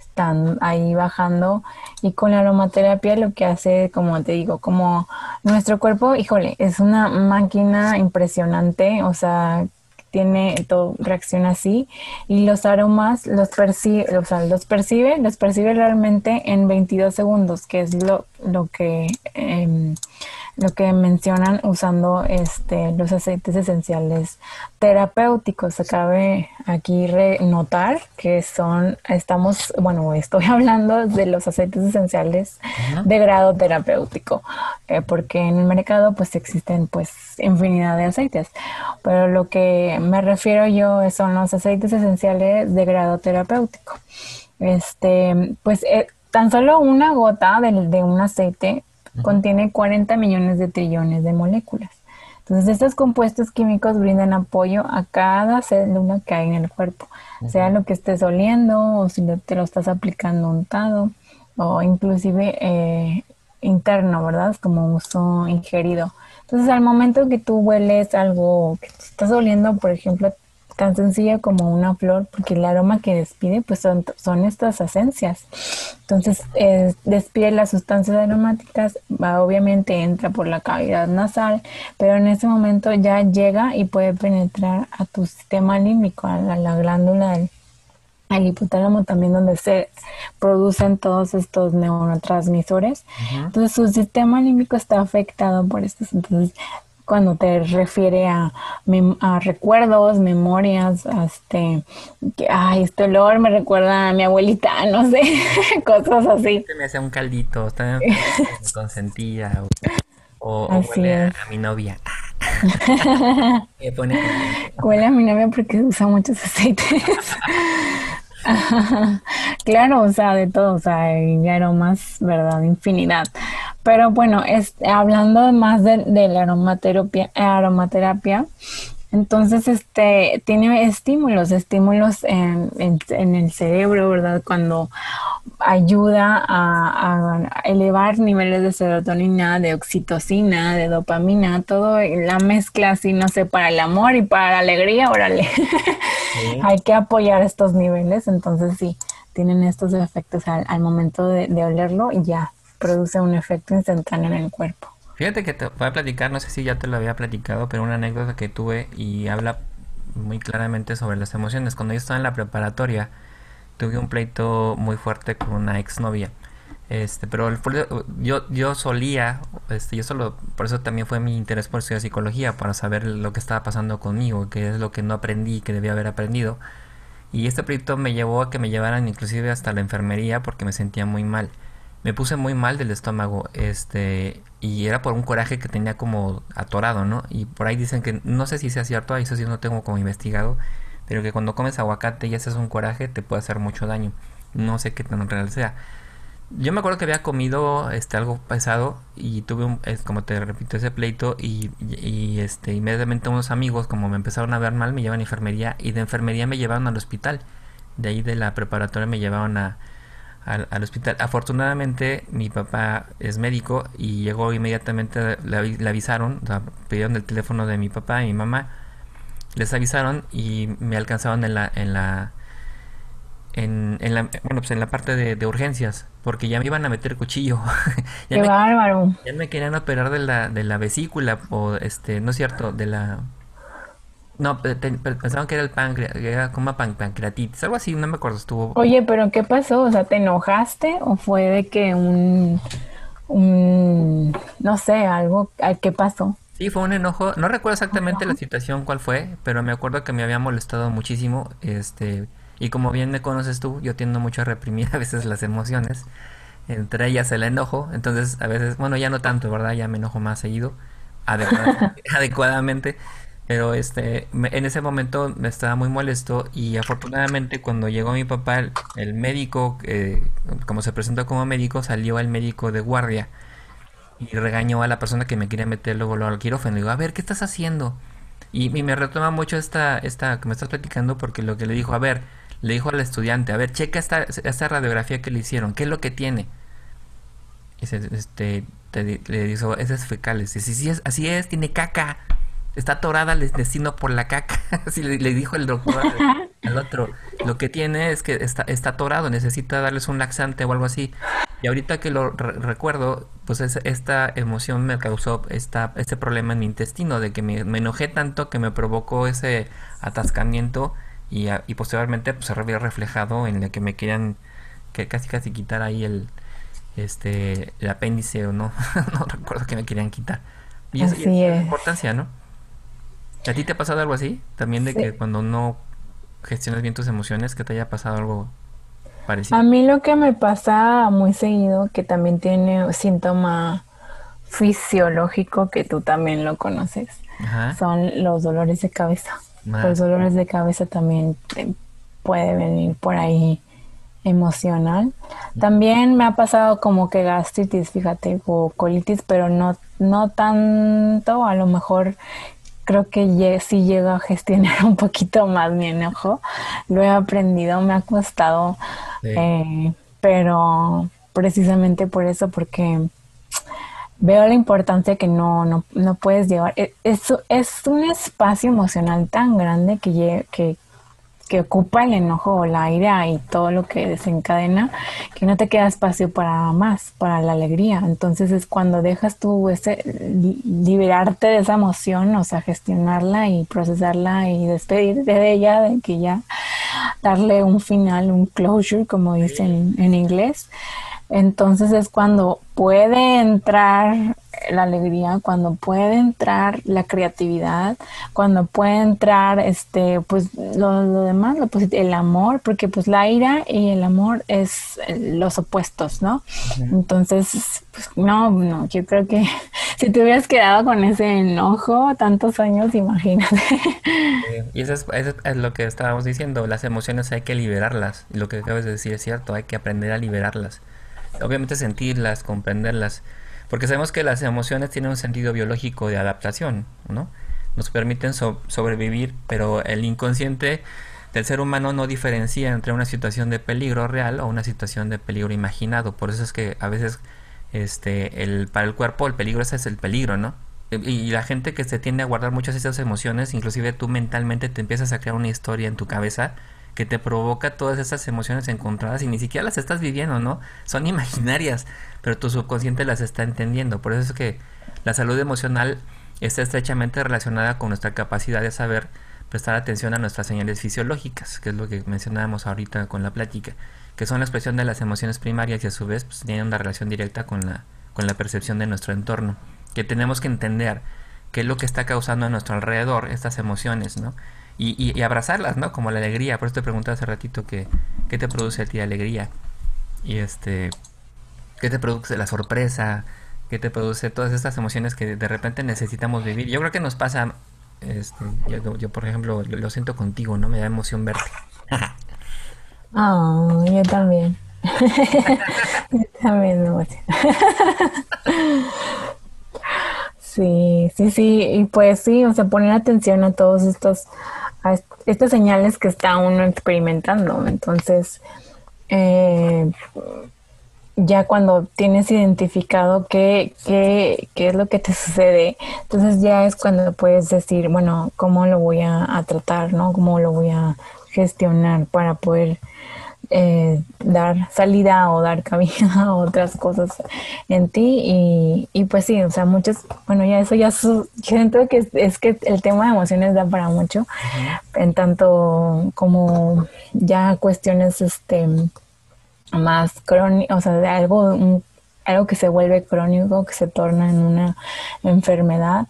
están ahí bajando. Y con la aromaterapia lo que hace, como te digo, como nuestro cuerpo, híjole, es una máquina impresionante, o sea, tiene todo, reacciona así y los aromas los percibe, o sea, los percibe, los percibe realmente en 22 segundos, que es lo, lo que eh, lo que mencionan usando este, los aceites esenciales terapéuticos. Se cabe aquí notar que son, estamos, bueno, estoy hablando de los aceites esenciales de grado terapéutico, eh, porque en el mercado pues existen pues infinidad de aceites, pero lo que me refiero yo son los aceites esenciales de grado terapéutico. Este, pues eh, tan solo una gota de, de un aceite contiene 40 millones de trillones de moléculas. Entonces, estos compuestos químicos brindan apoyo a cada célula que hay en el cuerpo, sea lo que estés oliendo o si te lo estás aplicando untado o inclusive eh, interno, ¿verdad? Como uso ingerido. Entonces, al momento que tú hueles algo que estás oliendo, por ejemplo, tan sencilla como una flor, porque el aroma que despide pues son, son estas esencias. Entonces eh, despide las sustancias aromáticas, va, obviamente entra por la cavidad nasal, pero en ese momento ya llega y puede penetrar a tu sistema límbico, a la, glándula del al hipotálamo también donde se producen todos estos neurotransmisores. Entonces su sistema límbico está afectado por estos. Entonces cuando te refiere a, recuerdos, memorias, este, que, ay, este olor me recuerda a mi abuelita, no sé, cosas así. Me hacía un caldito, también me consentía, o, o, huele a, mi novia. huele a mi novia porque usa muchos aceites. claro, o sea, de todo, o sea, hay aromas, ¿verdad? Infinidad. Pero bueno, es, hablando más de, la aromaterapia, aromaterapia, entonces este tiene estímulos, estímulos en, en, el cerebro, ¿verdad? Cuando ayuda a, elevar niveles de serotonina, de oxitocina, de dopamina, todo la mezcla así, no sé, para el amor y para la alegría, órale. Hay que apoyar estos niveles, entonces sí, tienen estos efectos al, momento de, de olerlo y ya produce un efecto instantáneo en el cuerpo. Fíjate que te voy a platicar, no sé si ya te lo había platicado, pero una anécdota que tuve y habla muy claramente sobre las emociones. Cuando yo estaba en la preparatoria, tuve un pleito muy fuerte con una exnovia. Este, pero yo, yo solía, este, yo solo, por eso también fue mi interés por estudiar psicología, para saber lo que estaba pasando conmigo, qué es lo que no aprendí, que debía haber aprendido. Y este pleito me llevó a que me llevaran inclusive hasta la enfermería porque me sentía muy mal me puse muy mal del estómago, este, y era por un coraje que tenía como atorado, ¿no? Y por ahí dicen que, no sé si sea cierto, eso sí no tengo como investigado, pero que cuando comes aguacate y haces un coraje te puede hacer mucho daño. No sé qué tan real sea. Yo me acuerdo que había comido este algo pesado y tuve un, como te repito, ese pleito y, y, este inmediatamente unos amigos como me empezaron a ver mal me llevan a enfermería y de enfermería me llevaron al hospital. De ahí de la preparatoria me llevaron a, al, hospital. Afortunadamente mi papá es médico y llegó inmediatamente, le, avisaron, o sea, pidieron el teléfono de mi papá y mi mamá, les avisaron y me alcanzaron en la, en la, en, en la, bueno, pues en la parte de, urgencias, porque ya me iban a meter cuchillo. ya Qué bárbaro. Ya me querían operar de la, de la vesícula, o este, no es cierto, de la no, pensaban que era el páncreas, era como pancreatitis, algo así, no me acuerdo, estuvo... Oye, pero ¿qué pasó? O sea, ¿te enojaste o fue de que un, un no sé, algo, ¿qué pasó? Sí, fue un enojo, no recuerdo exactamente la situación cuál fue, pero me acuerdo que me había molestado muchísimo, este, y como bien me conoces tú, yo tiendo mucho a reprimir a veces las emociones, entre ellas el enojo, entonces a veces, bueno, ya no tanto, ¿verdad? Ya me enojo más seguido, adecuadamente pero este, en ese momento me estaba muy molesto y afortunadamente cuando llegó mi papá, el, médico, eh, como se presentó como médico, salió el médico de guardia y regañó a la persona que me quería meter luego, al quirófano. Y digo, a ver, ¿qué estás haciendo? Y, me retoma mucho esta, esta que me estás platicando porque lo que le dijo, a ver, le dijo al estudiante, a ver, checa esta, esta radiografía que le hicieron, ¿qué es lo que tiene? Y se, este, le dijo, ese es fecales. Y si, si es, así es, tiene caca está atorada el destino por la caca. Así le, dijo el doctor al, otro. Lo que tiene es que está, está atorado, necesita darles un laxante o algo así. Y ahorita que lo recuerdo, pues esta emoción me causó esta, este problema en mi intestino, de que me, enojé tanto que me provocó ese atascamiento y, y posteriormente pues, se había reflejado en la que me querían que casi casi quitar ahí el este el apéndice o no, no recuerdo que me querían quitar. Y, eso, y es importancia, ¿no? ¿A ti te ha pasado algo así? También de que cuando no gestionas bien tus emociones, que te haya pasado algo parecido. A mí lo que me pasa muy seguido, que también tiene síntoma fisiológico, que tú también lo conoces, son los dolores de cabeza. Los dolores de cabeza también puede venir por ahí emocional. También me ha pasado como que gastritis, fíjate, o colitis, pero no, no tanto, a lo mejor creo que sí llego a gestionar un poquito más mi enojo. Lo he aprendido, me ha costado, eh, pero precisamente por eso, porque veo la importancia que no, no, no puedes llevar. E, es, es un espacio emocional tan grande que, que, que ocupa el enojo o la ira y todo lo que desencadena, que no te queda espacio para más, para la alegría. Entonces es cuando dejas tú ese, liberarte de esa emoción, o sea, gestionarla y procesarla y despedirte de ella, de que ya darle un final, un closure, como dicen en inglés. Entonces es cuando puede entrar la alegría, cuando puede entrar la creatividad, cuando puede entrar este pues lo, demás, lo el amor, porque pues la ira y el amor es los opuestos, ¿no? Entonces, pues no, no, yo creo que si te hubieras quedado con ese enojo tantos años, imagínate. y eso es, eso es lo que estábamos diciendo, las emociones hay que liberarlas, lo que acabas de decir es cierto, hay que aprender a liberarlas obviamente sentirlas, comprenderlas, porque sabemos que las emociones tienen un sentido biológico de adaptación, ¿no? Nos permiten sobrevivir, pero el inconsciente del ser humano no diferencia entre una situación de peligro real o una situación de peligro imaginado. Por eso es que a veces este el para el cuerpo el peligro ese es el peligro, ¿no? Y, la gente que se tiende a guardar muchas de esas emociones, inclusive tú mentalmente te empiezas a crear una historia en tu cabeza que te provoca todas esas emociones encontradas y ni siquiera las estás viviendo, ¿no? Son imaginarias, pero tu subconsciente las está entendiendo. Por eso es que la salud emocional está estrechamente relacionada con nuestra capacidad de saber prestar atención a nuestras señales fisiológicas, que es lo que mencionábamos ahorita con la plática, que son la expresión de las emociones primarias y a su vez pues, tienen una relación directa con la, con la percepción de nuestro entorno, que tenemos que entender qué es lo que está causando a nuestro alrededor estas emociones, ¿no? Y, y, abrazarlas, ¿no? Como la alegría. Por eso te pregunté hace ratito que, qué te produce a ti alegría. Y este, qué te produce la sorpresa, qué te produce todas estas emociones que de repente necesitamos vivir. Yo creo que nos pasa, este, yo, por ejemplo lo, siento contigo, ¿no? Me da emoción verte. oh, yo también. yo también me Sí, sí, sí, y pues sí, o sea, poner atención a todos estos a estas señales que está uno experimentando. Entonces, eh, ya cuando tienes identificado qué, qué, qué, es lo que te sucede, entonces ya es cuando puedes decir, bueno, ¿cómo lo voy a, a tratar? ¿no? ¿Cómo lo voy a gestionar para poder eh, dar salida o dar cabida a otras cosas en ti. Y, pues sí, o sea, muchas, bueno, ya eso ya siento que es, que el tema de emociones da para mucho, en tanto como ya cuestiones este más crónicas, o sea, de algo, algo que se vuelve crónico, que se torna en una enfermedad,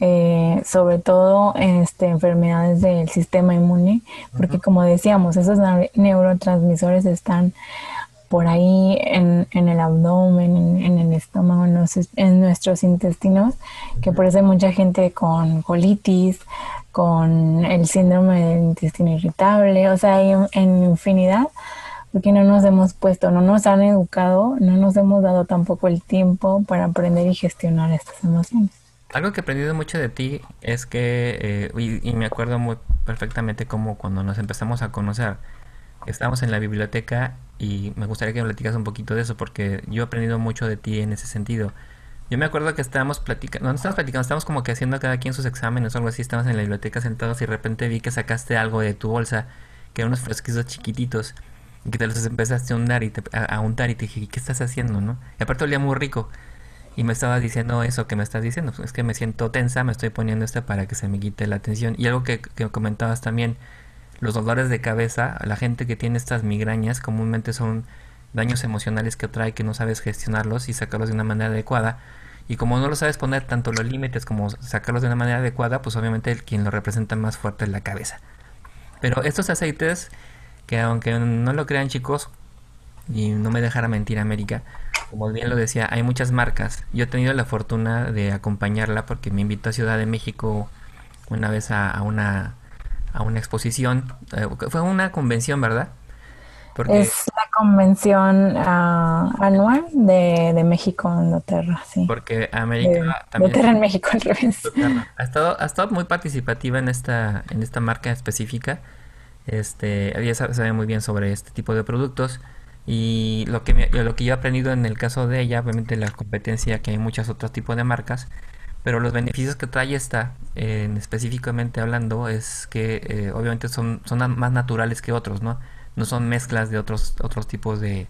eh, sobre todo este, enfermedades del sistema inmune, porque como decíamos, esos neurotransmisores están por ahí en, en el abdomen, en, el estómago, en, en, nuestros intestinos, que por eso hay mucha gente con colitis, con el síndrome del intestino irritable, o sea, hay en infinidad porque no nos hemos puesto, no nos han educado, no nos hemos dado tampoco el tiempo para aprender y gestionar estas emociones. Algo que he aprendido mucho de ti es que, eh, y, me acuerdo muy perfectamente como cuando nos empezamos a conocer, estábamos en la biblioteca y me gustaría que me platicas un poquito de eso porque yo he aprendido mucho de ti en ese sentido. Yo me acuerdo que estábamos platicando, no, estábamos platicando, estábamos como que haciendo cada quien sus exámenes o algo así, estábamos en la biblioteca sentados y de repente vi que sacaste algo de tu bolsa, que eran unos fresquitos chiquititos y que te los empezaste a untar y te, a, untar y te dije, ¿qué estás haciendo, no? Y aparte olía muy rico. Y me estabas diciendo eso que me estás diciendo, pues, es que me siento tensa, me estoy poniendo esto para que se me quite la tensión. Y algo que, que comentabas también, los dolores de cabeza, la gente que tiene estas migrañas comúnmente son daños emocionales que trae que no sabes gestionarlos y sacarlos de una manera adecuada. Y como no lo sabes poner tanto los límites como sacarlos de una manera adecuada, pues obviamente el, quien lo representa más fuerte es la cabeza. Pero estos aceites que aunque no lo crean chicos, y no me dejara mentir América, como bien lo decía, hay muchas marcas. Yo he tenido la fortuna de acompañarla porque me invitó a Ciudad de México una vez a, una a una exposición. Eh, fue una convención, ¿verdad? es la convención uh, anual de, de, México en Doterra, sí. Porque América también. Doterra en México al revés. Ha estado, ha estado muy participativa en esta, en esta marca específica este, ella sabe, muy bien sobre este tipo de productos. Y lo que, lo que yo he aprendido en el caso de ella, obviamente la competencia, que hay muchos otros tipos de marcas, pero los beneficios que trae esta, en específicamente hablando, es que eh, obviamente son, son más naturales que otros, ¿no? No son mezclas de otros, otros tipos de,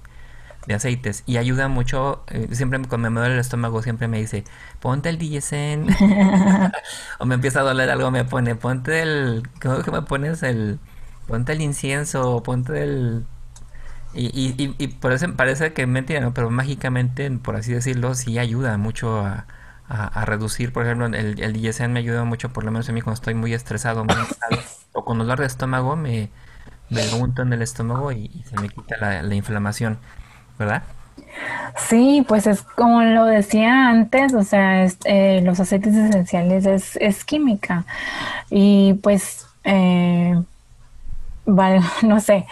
de aceites y ayuda mucho. Eh, siempre cuando me duele el estómago, siempre me dice, ponte el DSN. o me empieza a doler algo, me pone, ponte el. ¿Cómo que me pones el. Ponte el incienso, ponte el. Y, y, por eso parece que mentira, ¿no? pero mágicamente, por así decirlo, sí ayuda mucho a, a, reducir. Por ejemplo, el, el me ayuda mucho, por lo menos a mí, cuando estoy muy estresado, o con dolor de estómago, me, me unto en el estómago y, se me quita la, la inflamación. ¿verdad? Sí, pues es como lo decía antes, o sea, eh, los aceites esenciales es, es química y pues, eh, no sé,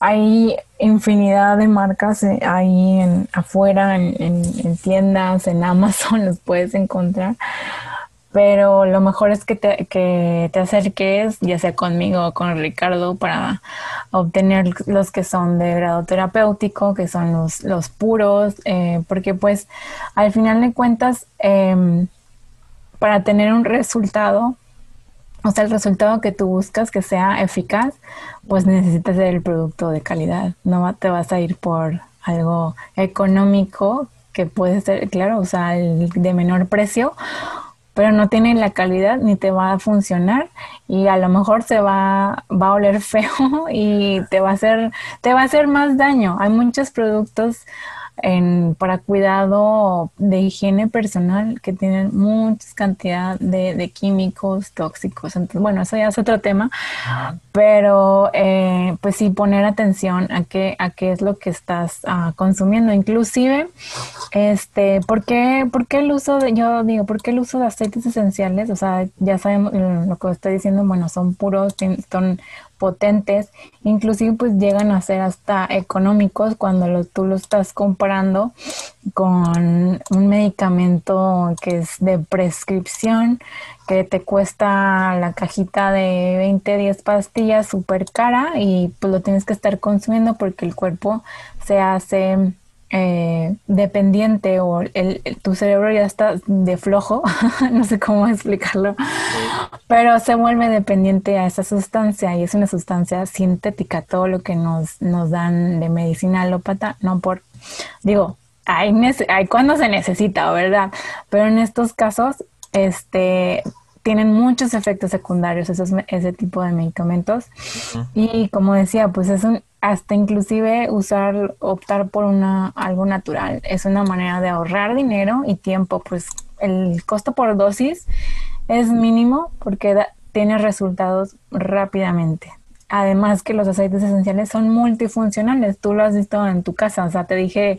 hay infinidad de marcas eh, ahí en, afuera, en, en tiendas, en Amazon los puedes encontrar. Pero lo mejor es que te, que te acerques, ya sea conmigo o con Ricardo, para obtener los que son de grado terapéutico, que son los, los puros, eh, porque pues al final de cuentas, em, para tener un resultado, o sea, el resultado que tú buscas que sea eficaz, pues necesitas el producto de calidad, no te vas a ir por algo económico que puede ser, claro, o sea, de menor precio pero no tiene la calidad ni te va a funcionar y a lo mejor se va, va a oler feo y te va a hacer, te va a hacer más daño. Hay muchos productos en, para cuidado de higiene personal que tienen mucha cantidad de, químicos tóxicos. Entonces, bueno, eso ya es otro tema, pero eh, pues sí poner atención a qué, a qué es lo que estás ah, consumiendo. Inclusive, este, ¿por qué, ¿por qué el uso de, yo digo, ¿por qué el uso de aceites esenciales? O sea, ya sabemos lo que estoy diciendo, bueno, son puros, son potentes, inclusive pues llegan a ser hasta económicos cuando tú lo estás comparando con un medicamento que es de prescripción, que te cuesta la cajita de 20, 10 pastillas súper cara y pues lo tienes que estar consumiendo porque el cuerpo se hace eh, dependiente o el, tu cerebro ya está de flojo, no sé cómo explicarlo, pero se vuelve dependiente a esa sustancia y es una sustancia sintética, todo lo que nos, nos dan de medicina alópata, no por, digo, hay, hay cuando se necesita, ¿verdad? Pero en estos casos, este, tienen muchos efectos secundarios esos, ese tipo de medicamentos. Y como decía, pues es un, hasta inclusive usar, optar por una, algo natural. Es una manera de ahorrar dinero y tiempo, pues el costo por dosis es mínimo porque tiene resultados rápidamente. Además que los aceites esenciales son multifuncionales, tú lo has visto en tu casa, o sea, te dije,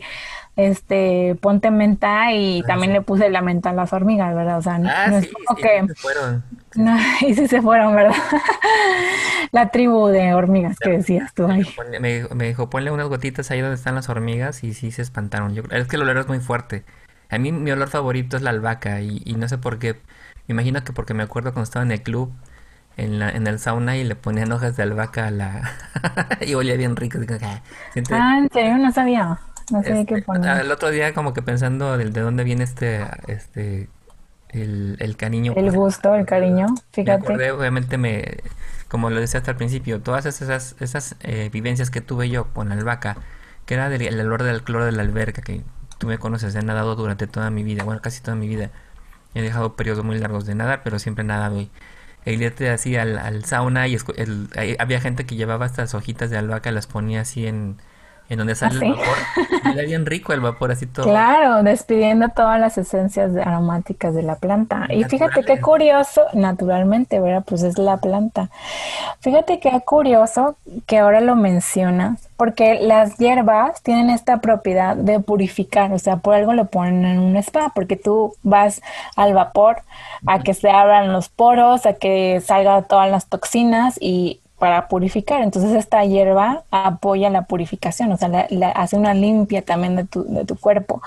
este, ponte menta y ah, también le puse la menta a las hormigas, ¿verdad? O sea, no, ah, es como que... Se fueron. No, y sí se fueron, ¿verdad? la tribu de hormigas que decías tú ahí. Me, me, dijo, ponle unas gotitas ahí donde están las hormigas y sí se espantaron. Yo, es que el olor es muy fuerte. A mí mi olor favorito es la albahaca y, y no sé por qué. Me imagino que porque me acuerdo cuando estaba en el club en, la, en el sauna y le ponían hojas de albahaca a la... y olía bien rico. Ah, ah, ¿en serio? No sabía. No sabía qué este, poner. El otro día como que pensando de, de dónde viene este... este el, el cariño. El gusto, el cariño, fíjate. Me obviamente me... Como lo decía hasta el principio, todas esas, esas eh, vivencias que tuve yo con la albahaca, que era del, el olor del cloro de la alberca, que tú me conoces, he nadado durante toda mi vida, bueno, casi toda mi vida. He dejado periodos muy largos de nadar, pero siempre nadaba y irte así al, al sauna y había gente que llevaba estas hojitas de albahaca, las ponía así en, en donde sale el vapor. Era bien rico el vapor, así todo. Claro, despidiendo todas las esencias aromáticas de la planta. Y fíjate qué curioso, naturalmente, ¿verdad? Pues es la planta. Fíjate qué curioso que ahora lo mencionas, porque las hierbas tienen esta propiedad de purificar, o sea, por algo lo ponen en un spa, porque tú vas al vapor a que se abran los poros, a que salgan todas las toxinas y para purificar. Entonces esta hierba apoya la purificación, o sea, hace una limpia también de tu, de tu cuerpo.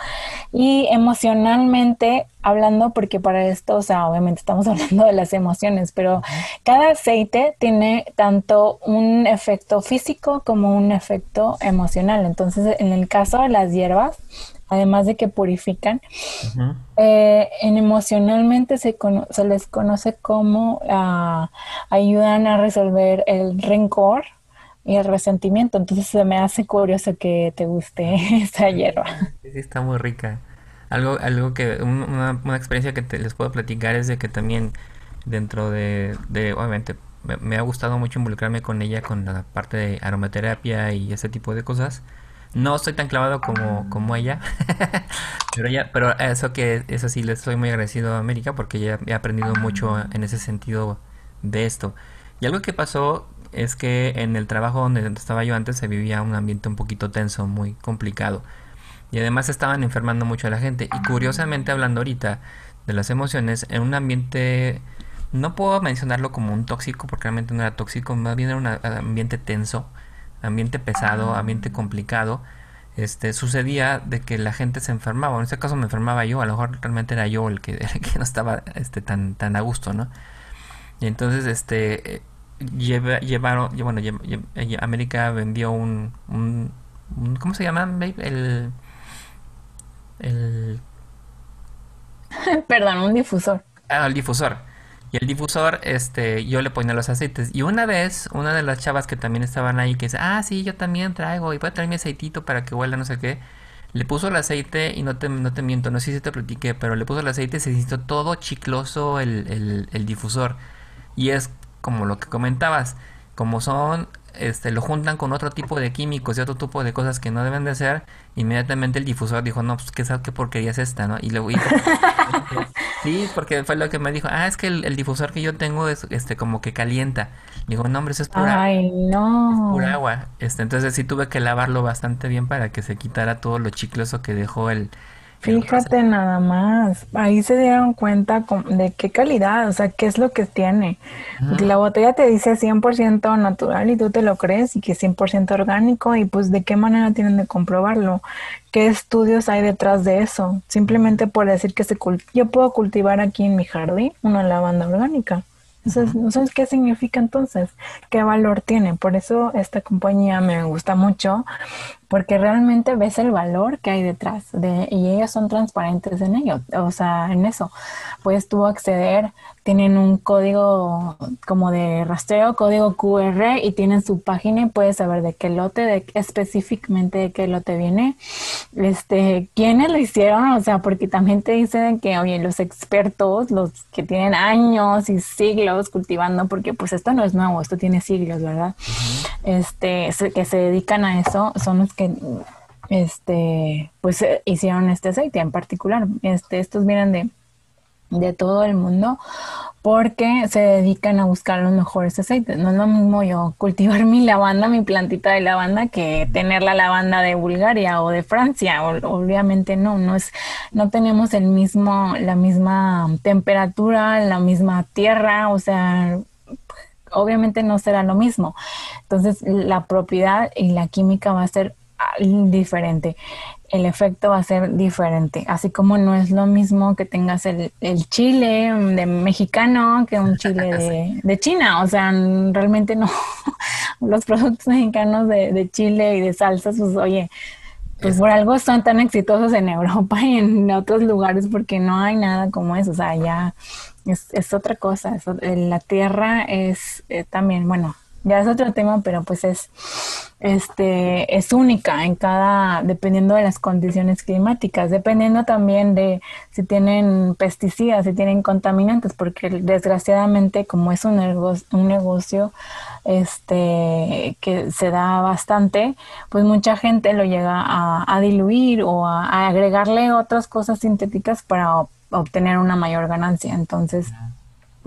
Y emocionalmente hablando, porque para esto, o sea, obviamente estamos hablando de las emociones, pero cada aceite tiene tanto un efecto físico como un efecto emocional. Entonces, en el caso de las hierbas, además de que purifican, eh, en emocionalmente se, se, les conoce como uh, ayudan a resolver el rencor y el resentimiento. Entonces se me hace curioso que te guste esta hierba. Sí, está muy rica. Algo, algo que, una, una experiencia que te, les puedo platicar es de que también dentro de, de obviamente, me, me, ha gustado mucho involucrarme con ella, con la parte de aromaterapia y ese tipo de cosas. No estoy tan clavado como, como ella, pero ya, pero eso que eso sí le estoy muy agradecido a América porque ya he aprendido mucho en ese sentido de esto. Y algo que pasó es que en el trabajo donde estaba yo antes se vivía un ambiente un poquito tenso, muy complicado. Y además estaban enfermando mucho a la gente. Y curiosamente hablando ahorita de las emociones, en un ambiente, no puedo mencionarlo como un tóxico, porque realmente no era tóxico, más bien era un ambiente tenso ambiente pesado, ambiente complicado, este, sucedía de que la gente se enfermaba. En este caso me enfermaba yo, a lo mejor realmente era yo el que, que no estaba este, tan, tan a gusto, ¿no? Y entonces, este, llevaron, bueno, América vendió un, un, ¿cómo se llama? El, el... Perdón, un difusor. Ah, el difusor. Y el difusor, este, yo le ponía los aceites. Y una vez, una de las chavas que también estaban ahí, que dice, ah, sí, yo también traigo, y voy a traer mi aceitito para que huela no sé qué. Le puso el aceite y no te, no te miento, no sé si te platiqué, pero le puso el aceite y se hizo todo chicloso el, el, el difusor. Y es como lo que comentabas, como son este, lo juntan con otro tipo de químicos y otro tipo de cosas que no deben de ser, inmediatamente el difusor dijo, no, pues qué, qué porquería es esta, ¿no? Y luego sí, porque fue lo que me dijo, ah, es que el, difusor que yo tengo es este como que calienta. Digo, no, hombre, eso es pura, Ay, no. pura agua. Este, entonces sí tuve que lavarlo bastante bien para que se quitara todo lo chicloso que dejó el, Fíjate nada más, ahí se dieron cuenta de qué calidad, o sea, qué es lo que tiene. La botella te dice 100% natural y tú te lo crees y que es 100% orgánico y pues de qué manera tienen de comprobarlo. ¿Qué estudios hay detrás de eso? Simplemente por decir que se yo puedo cultivar aquí en mi jardín una lavanda orgánica. Entonces, ¿no sabes qué significa entonces? ¿Qué valor tiene? Por eso esta compañía me gusta mucho, porque realmente ves el valor que hay detrás de, y ellos son transparentes en ello, o sea, en eso. Puedes tú acceder tienen un código como de rastreo, código QR y tienen su página y puedes saber de qué lote, de, específicamente de qué lote viene, este, quiénes lo hicieron, o sea, porque también te dicen que, oye, los expertos, los que tienen años y siglos cultivando, porque pues esto no es nuevo, esto tiene siglos, ¿verdad? Este, que se dedican a eso, son los que este, pues eh, hicieron este aceite en particular. Este, estos vienen de de todo el mundo porque se dedican a buscar los mejores aceites. No es lo mismo yo cultivar mi lavanda, mi plantita de lavanda, que tener la lavanda de Bulgaria o de Francia. obviamente no, no es, no tenemos el mismo, la misma temperatura, la misma tierra, o sea, obviamente no será lo mismo. Entonces, la propiedad y la química va a ser diferente el efecto va a ser diferente. Así como no es lo mismo que tengas el, chile de mexicano que un chile de, China. O sea, realmente no. Los productos mexicanos de, chile y de salsas, pues oye, pues por algo son tan exitosos en Europa y en otros lugares porque no hay nada como eso. O sea, ya es, otra cosa. la tierra es eh, también, bueno, ya es otro tema, pero pues es, este, es única en cada, dependiendo de las condiciones climáticas, dependiendo también de si tienen pesticidas, si tienen contaminantes, porque desgraciadamente como es un negocio, un negocio este, que se da bastante, pues mucha gente lo llega a, diluir o a, agregarle otras cosas sintéticas para obtener una mayor ganancia. Entonces,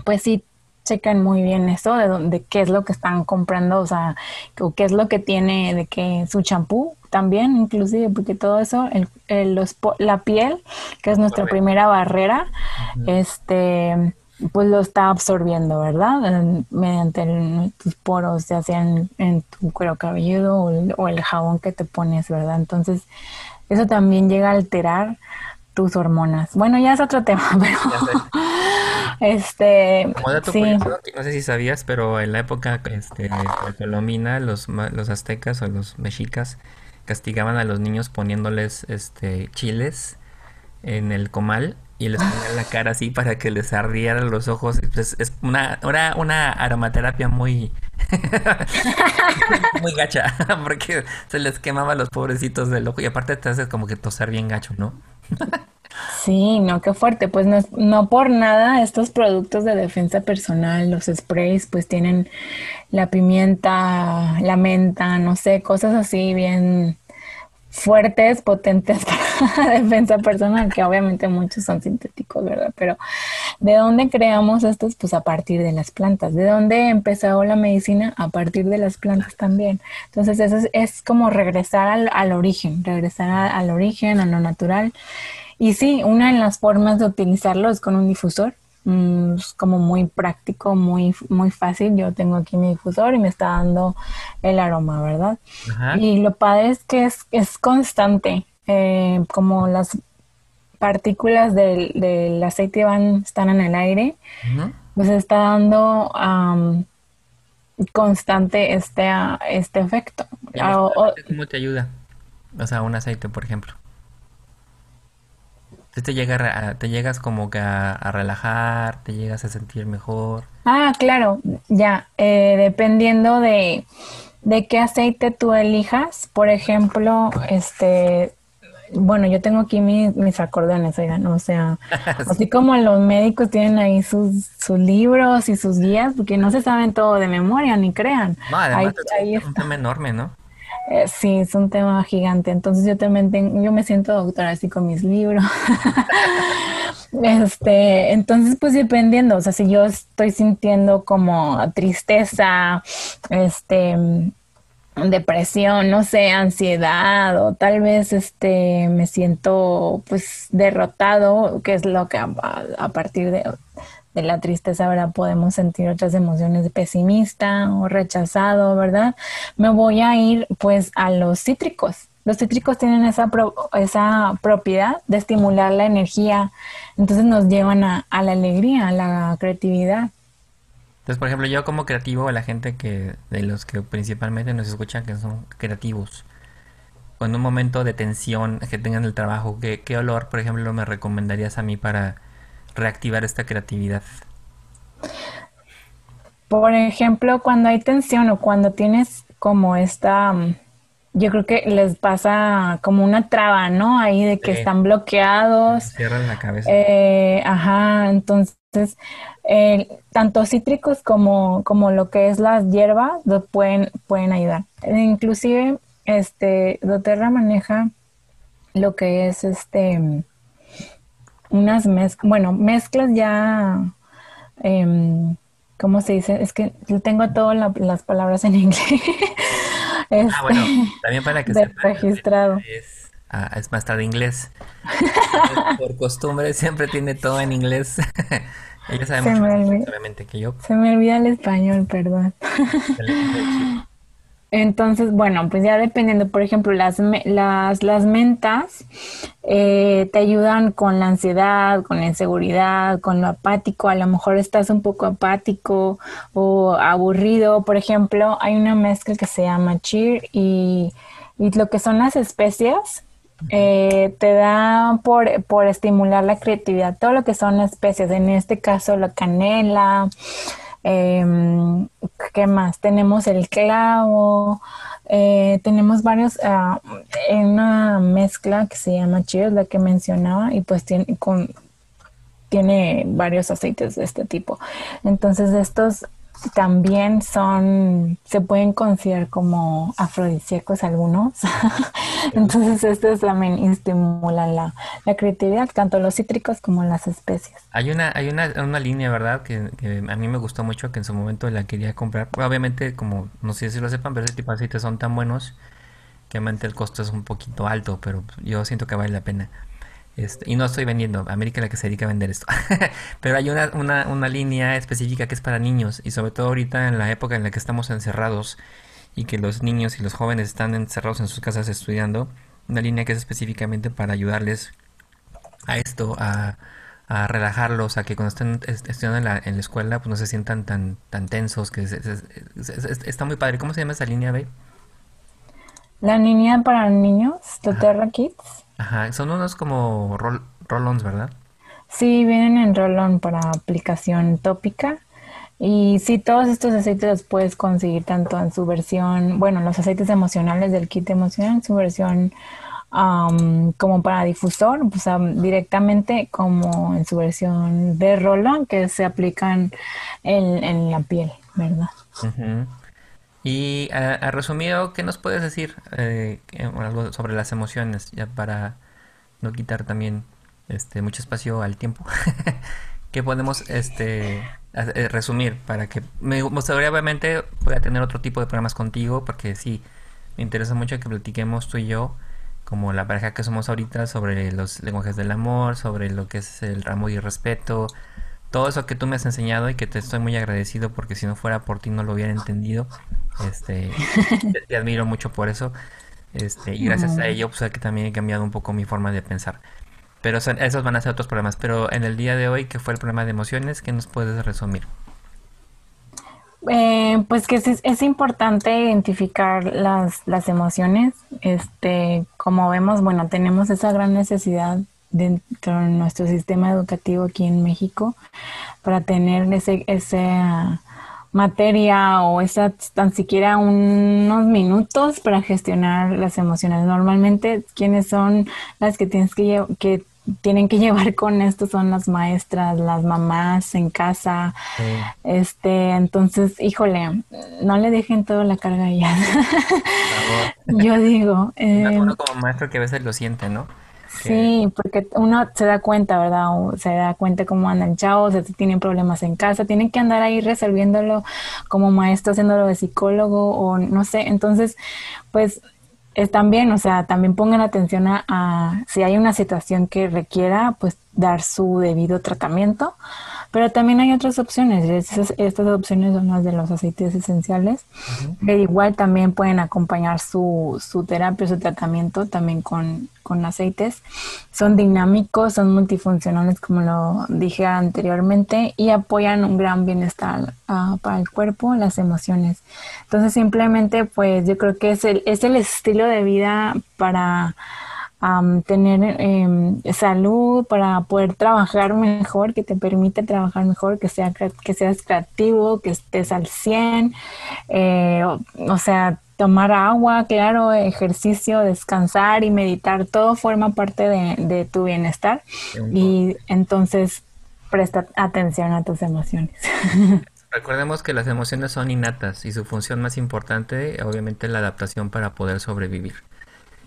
pues sí, chequen muy bien eso de, de qué es lo que están comprando, o sea, o qué es lo que tiene, de que su champú también, inclusive, porque todo eso, el, los, la piel, que es nuestra primera barrera, este, pues lo está absorbiendo, ¿verdad? mediante tus poros, ya sea en, tu cuero cabelludo o el, jabón que te pones, ¿verdad? Entonces, eso también llega a alterar tus hormonas. Bueno, ya es otro tema, pero este Como dato no sé si sabías, pero en la época este Colomina, los los aztecas o los mexicas castigaban a los niños poniéndoles este chiles en el comal y les ponían la cara así para que les ardieran los ojos. Pues, es una, era una aromaterapia muy, muy gacha, porque se les quemaba los pobrecitos del ojo y aparte te hace como que tosar bien gacho, ¿no? Sí, no, qué fuerte. Pues no, no por nada estos productos de defensa personal, los sprays, pues tienen la pimienta, la menta, no sé, cosas así bien fuertes, potentes para defensa personal, que obviamente muchos son sintéticos, ¿verdad? Pero ¿de dónde creamos estos? Pues a partir de las plantas. ¿De dónde empezó la medicina? A partir de las plantas también. Entonces eso es, como regresar al, origen, regresar al origen, a lo natural. Y sí, una de las formas de utilizarlo es con un difusor Mm, es como muy práctico, muy, muy fácil. Yo tengo aquí mi difusor y me está dando el aroma, ¿verdad? Y lo padre es que es, es constante, eh, como las partículas del, aceite van, están en el aire, pues está dando constante este, este efecto. Ah, ¿Cómo te ayuda? O sea, un aceite, por ejemplo te, llega te llegas como que a, relajar, te llegas a sentir mejor. Ah, claro, ya, eh, dependiendo de, de qué aceite tú elijas, por ejemplo, este, bueno, yo tengo aquí mis, acordeones, oigan, o sea, así como los médicos tienen ahí sus, sus libros y sus guías, porque no se saben todo de memoria, ni crean. No, además es un tema enorme, ¿no? Eh, sí, es un tema gigante. Entonces yo también yo me siento doctora así con mis libros. este, entonces pues dependiendo, o sea, si yo estoy sintiendo como tristeza, este, depresión, no sé, ansiedad o tal vez este me siento pues derrotado, que es lo que a partir de de la tristeza, ¿verdad? Podemos sentir otras emociones de pesimista o rechazado, ¿verdad? Me voy a ir pues a los cítricos. Los cítricos tienen esa, esa propiedad de estimular la energía, entonces nos llevan a, la alegría, a la creatividad. Entonces, por ejemplo, yo como creativo, la gente que de los que principalmente nos escuchan que son creativos, en un momento de tensión que tengan el trabajo, ¿qué, qué olor, por ejemplo, me recomendarías a mí para reactivar esta creatividad? Por ejemplo, cuando hay tensión o cuando tienes como esta, mm, yo creo que les pasa como una traba, ¿no? Ahí de que están bloqueados. Cierran la cabeza. Eh, ajá, entonces, tanto cítricos como, como lo que es las hierbas pueden, pueden ayudar. Inclusive, este, doTERRA maneja lo que es este unas mezclas, bueno, mezclas ya, eh, ¿cómo se dice? Es que tengo todas las palabras en inglés. ah, bueno, este, también para que se registrado. Es, ah, es más tarde inglés. Por costumbre siempre tiene todo en inglés. Ella sabe mucho obviamente que yo. Se me olvida el español, perdón. Entonces, bueno, pues ya dependiendo, por ejemplo, las, las, las mentas eh, te ayudan con la ansiedad, con la inseguridad, con lo apático. A lo mejor estás un poco apático o aburrido. Por ejemplo, hay una mezcla que se llama cheer y, lo que son las especias eh, te da por, por estimular la creatividad. Todo lo que son especias, en este caso la canela, eh, ¿Qué más? Tenemos el clavo, eh, tenemos varios, uh, una mezcla que se llama Cheers, la que mencionaba, y pues tiene, con, tiene varios aceites de este tipo. Entonces estos también son, se pueden considerar como afrodisíacos algunos. Entonces estos también estimulan la, creatividad, tanto los cítricos como las especias. Hay una, hay una, una línea, ¿verdad? Que, a mí me gustó mucho, que en su momento la quería comprar. Obviamente, como no sé si lo sepan, pero ese tipo de aceites son tan buenos que obviamente el costo es un poquito alto, pero yo siento que vale la pena. Este, y no estoy vendiendo, América es la que se dedica a vender esto. Pero hay una, una, una línea específica que es para niños y sobre todo ahorita en la época en la que estamos encerrados y que los niños y los jóvenes están encerrados en sus casas estudiando, una línea que es específicamente para ayudarles a esto, a, a relajarlos, a que cuando estén estudiando en la, en la escuela pues no se sientan tan, tan tensos, que está muy padre. ¿Cómo se llama esa línea, Babe? La línea para niños, Toterra Kids. Ajá, son unos como roll-ons, ¿verdad? Sí, vienen en roll-on para aplicación tópica. Y sí, todos estos aceites los puedes conseguir tanto en su versión, bueno, los aceites emocionales del kit emocional, en su versión como para difusor, pues directamente como en su versión de roll que se aplican en, la piel, ¿verdad? Y a, resumido, ¿qué nos puedes decir eh, algo sobre las emociones, ya para no quitar también este mucho espacio al tiempo? ¿Qué podemos este eh, resumir para que me gustaría obviamente voy a tener otro tipo de programas contigo porque sí me interesa mucho que platiquemos tú y yo como la pareja que somos ahorita, sobre los lenguajes del amor, sobre lo que es el amor y respeto, todo eso que tú me has enseñado y que te estoy muy agradecido porque si no fuera por ti no lo hubiera entendido. Este, te, admiro mucho por eso. Este, y gracias a ello, pues que también he cambiado un poco mi forma de pensar. Pero esos van a ser otros problemas. Pero en el día de hoy, que fue el problema de emociones, ¿qué nos puedes resumir? Eh, pues que es, es, importante identificar las, las emociones. Este, como vemos, bueno, tenemos esa gran necesidad dentro de nuestro sistema educativo aquí en México para tener ese, esa materia o esa tan siquiera unos minutos para gestionar las emociones. Normalmente, ¿quiénes son las que tienes que, que tienen que llevar con esto son las maestras, las mamás en casa. Este, entonces, híjole, no le dejen toda la carga ya. Yo digo. Eh, uno como maestro que a veces lo siente, ¿no? Sí, porque uno se da cuenta, ¿verdad? se da cuenta cómo andan chavos, si tienen problemas en casa, tienen que andar ahí resolviéndolo como maestro, haciéndolo de psicólogo o no sé. Entonces, pues es también, o sea, también pongan atención a, si hay una situación que requiera, pues dar su debido tratamiento, pero también hay otras opciones, estas, opciones son las de los aceites esenciales, que igual también pueden acompañar su, su terapia, su tratamiento también con, con aceites. Son dinámicos, son multifuncionales, como lo dije anteriormente, y apoyan un gran bienestar ah, para el cuerpo, las emociones. Entonces, simplemente, pues yo creo que es el, es el estilo de vida para tener em, salud, para poder trabajar mejor, que te permite trabajar mejor, que, sea, que seas creativo, que estés al 100, eh, o, sea, tomar agua, claro, ejercicio, descansar y meditar, todo forma parte de, tu bienestar. Y entonces presta atención a tus emociones. Recordemos que las emociones son innatas y su función más importante, obviamente, es la adaptación para poder sobrevivir.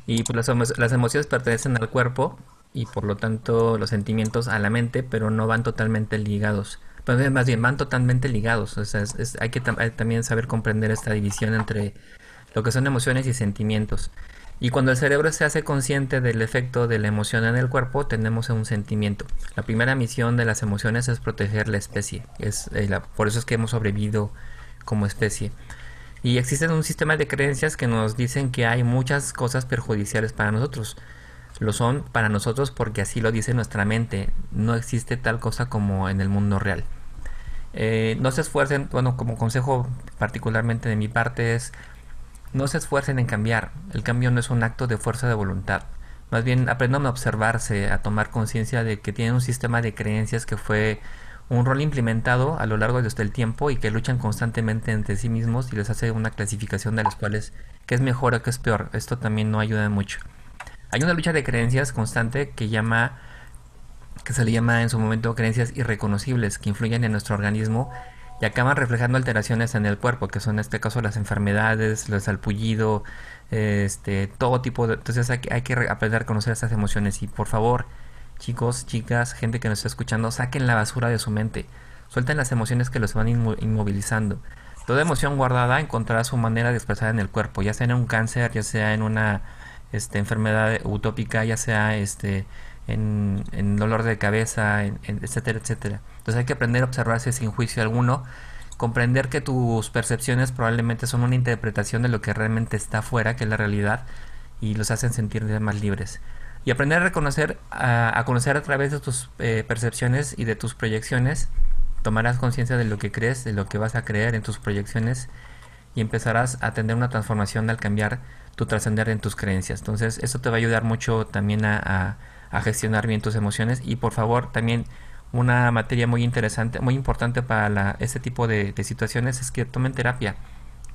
Y pues las, emociones pertenecen al cuerpo y por lo tanto los sentimientos a la mente, pero no van totalmente ligados. Pues más bien van totalmente ligados. O sea, hay que también saber comprender esta división entre lo que son emociones y sentimientos. Y cuando el cerebro se hace consciente del efecto de la emoción en el cuerpo, tenemos un sentimiento. La primera misión de las emociones es proteger la especie. Es, eh, por eso es que hemos sobrevivido como especie. Y existen un sistema de creencias que nos dicen que hay muchas cosas perjudiciales para nosotros. Lo son para nosotros porque así lo dice nuestra mente. No existe tal cosa como en el mundo real. Eh, no se esfuercen, bueno, como consejo particularmente de mi parte es, no se esfuercen en cambiar. El cambio no es un acto de fuerza de voluntad. Más bien aprendan a observarse, a tomar conciencia de que tienen un sistema de creencias que fue un rol implementado a lo largo de el tiempo y que luchan constantemente entre sí mismos y les hace una clasificación de las cuales qué es mejor o qué es peor. Esto también no ayuda mucho. Hay una lucha de creencias constante que llama que se le llama en su momento creencias irreconocibles que influyen en nuestro organismo y acaban reflejando alteraciones en el cuerpo, que son en este caso las enfermedades, el salpullido, este, todo tipo de... Entonces hay, hay que aprender a conocer estas emociones y por favor, Chicos, chicas, gente que nos está escuchando, saquen la basura de su mente. Suelten las emociones que los van inmovilizando. Toda emoción guardada encontrará su manera de expresar en el cuerpo, ya sea en un cáncer, ya sea en una este, enfermedad utópica, ya sea este, en, dolor de cabeza, etcétera, etcétera. Entonces hay que aprender a observarse sin juicio alguno, comprender que tus percepciones probablemente son una interpretación de lo que realmente está afuera, que es la realidad, y los hacen sentir más libres. Y aprender a reconocer, a, conocer a través de tus eh, percepciones y de tus proyecciones, tomarás conciencia de lo que crees, de lo que vas a creer en tus proyecciones y empezarás a tener una transformación al cambiar tu trascender en tus creencias. Entonces, eso te va a ayudar mucho también a gestionar bien tus emociones y por favor también una materia muy interesante, muy importante para este tipo de, situaciones es que tomen terapia.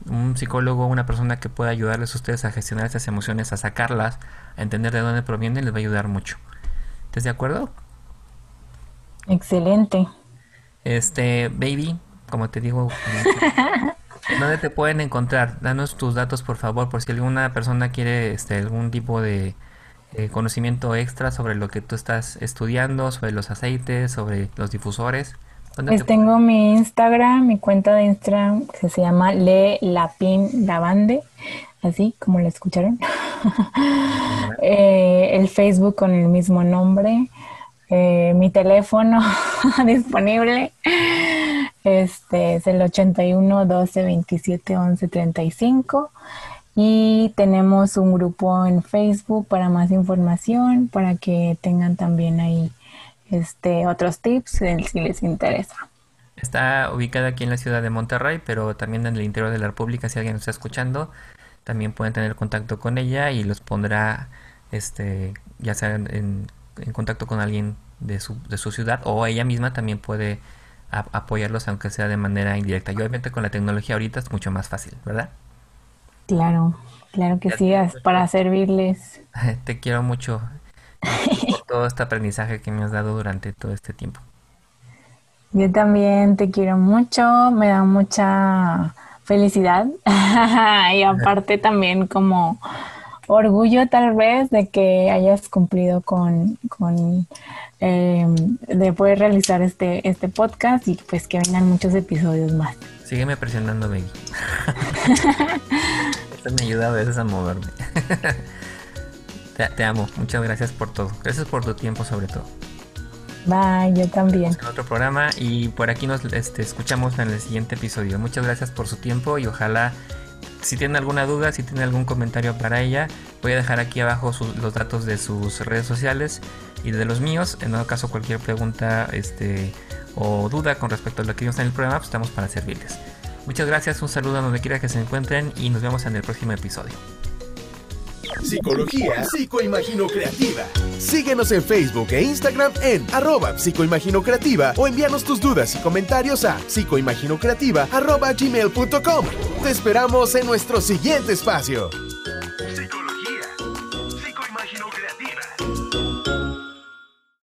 Un psicólogo, una persona que pueda ayudarles a ustedes a gestionar esas emociones, a sacarlas, a entender de dónde provienen, les va a ayudar mucho. ¿Estás de acuerdo? Excelente. Este, baby, como te digo, ¿dónde te pueden encontrar? Danos tus datos, por favor, por si alguna persona quiere este, algún tipo de, eh, conocimiento extra sobre lo que tú estás estudiando, sobre los aceites, sobre los difusores? Pues tengo mi Instagram, mi cuenta de Instagram que se llama Le Lapin Lavande, así como lo escucharon. Eh, el Facebook con el mismo nombre. Eh, mi teléfono disponible este es el 81 12 27 11 35 y tenemos un grupo en Facebook para más información, para que tengan también ahí este otros tips si les interesa. Está ubicada aquí en la ciudad de Monterrey, pero también en el interior de la República, si alguien nos está escuchando, también pueden tener contacto con ella y los pondrá, este, ya sea en, contacto con alguien de su, de su ciudad o ella misma también puede apoyarlos aunque sea de manera indirecta. Y obviamente con la tecnología ahorita es mucho más fácil, ¿verdad? Claro, claro que sí, para servirles. Te quiero mucho por todo este aprendizaje que me has dado durante todo este tiempo. Yo también te quiero mucho, me da mucha felicidad y aparte también como orgullo tal vez de que hayas cumplido con, con eh, de poder realizar este, este podcast y pues que vengan muchos episodios más. Sígueme presionando, baby. Esto me ayuda a veces a moverme. te, amo. Muchas gracias por todo. Gracias por tu tiempo sobre todo. Bye, yo también. En otro programa y por aquí nos este, escuchamos en el siguiente episodio. Muchas gracias por su tiempo y ojalá si tienen alguna duda, si tienen algún comentario para ella, voy a dejar aquí abajo los datos de sus redes sociales y de los míos. En todo caso, cualquier pregunta este, o duda con respecto a lo que vimos en el programa, pues estamos para servirles. Muchas gracias, un saludo a donde quiera que se encuentren y nos vemos en el próximo episodio. Psicología Psicoimagino Creativa. Síguenos en Facebook e Instagram en arroba psicoimagino creativa o envíanos tus dudas y comentarios a psicoimaginocreativa arroba gmail.com. Te esperamos en nuestro siguiente espacio.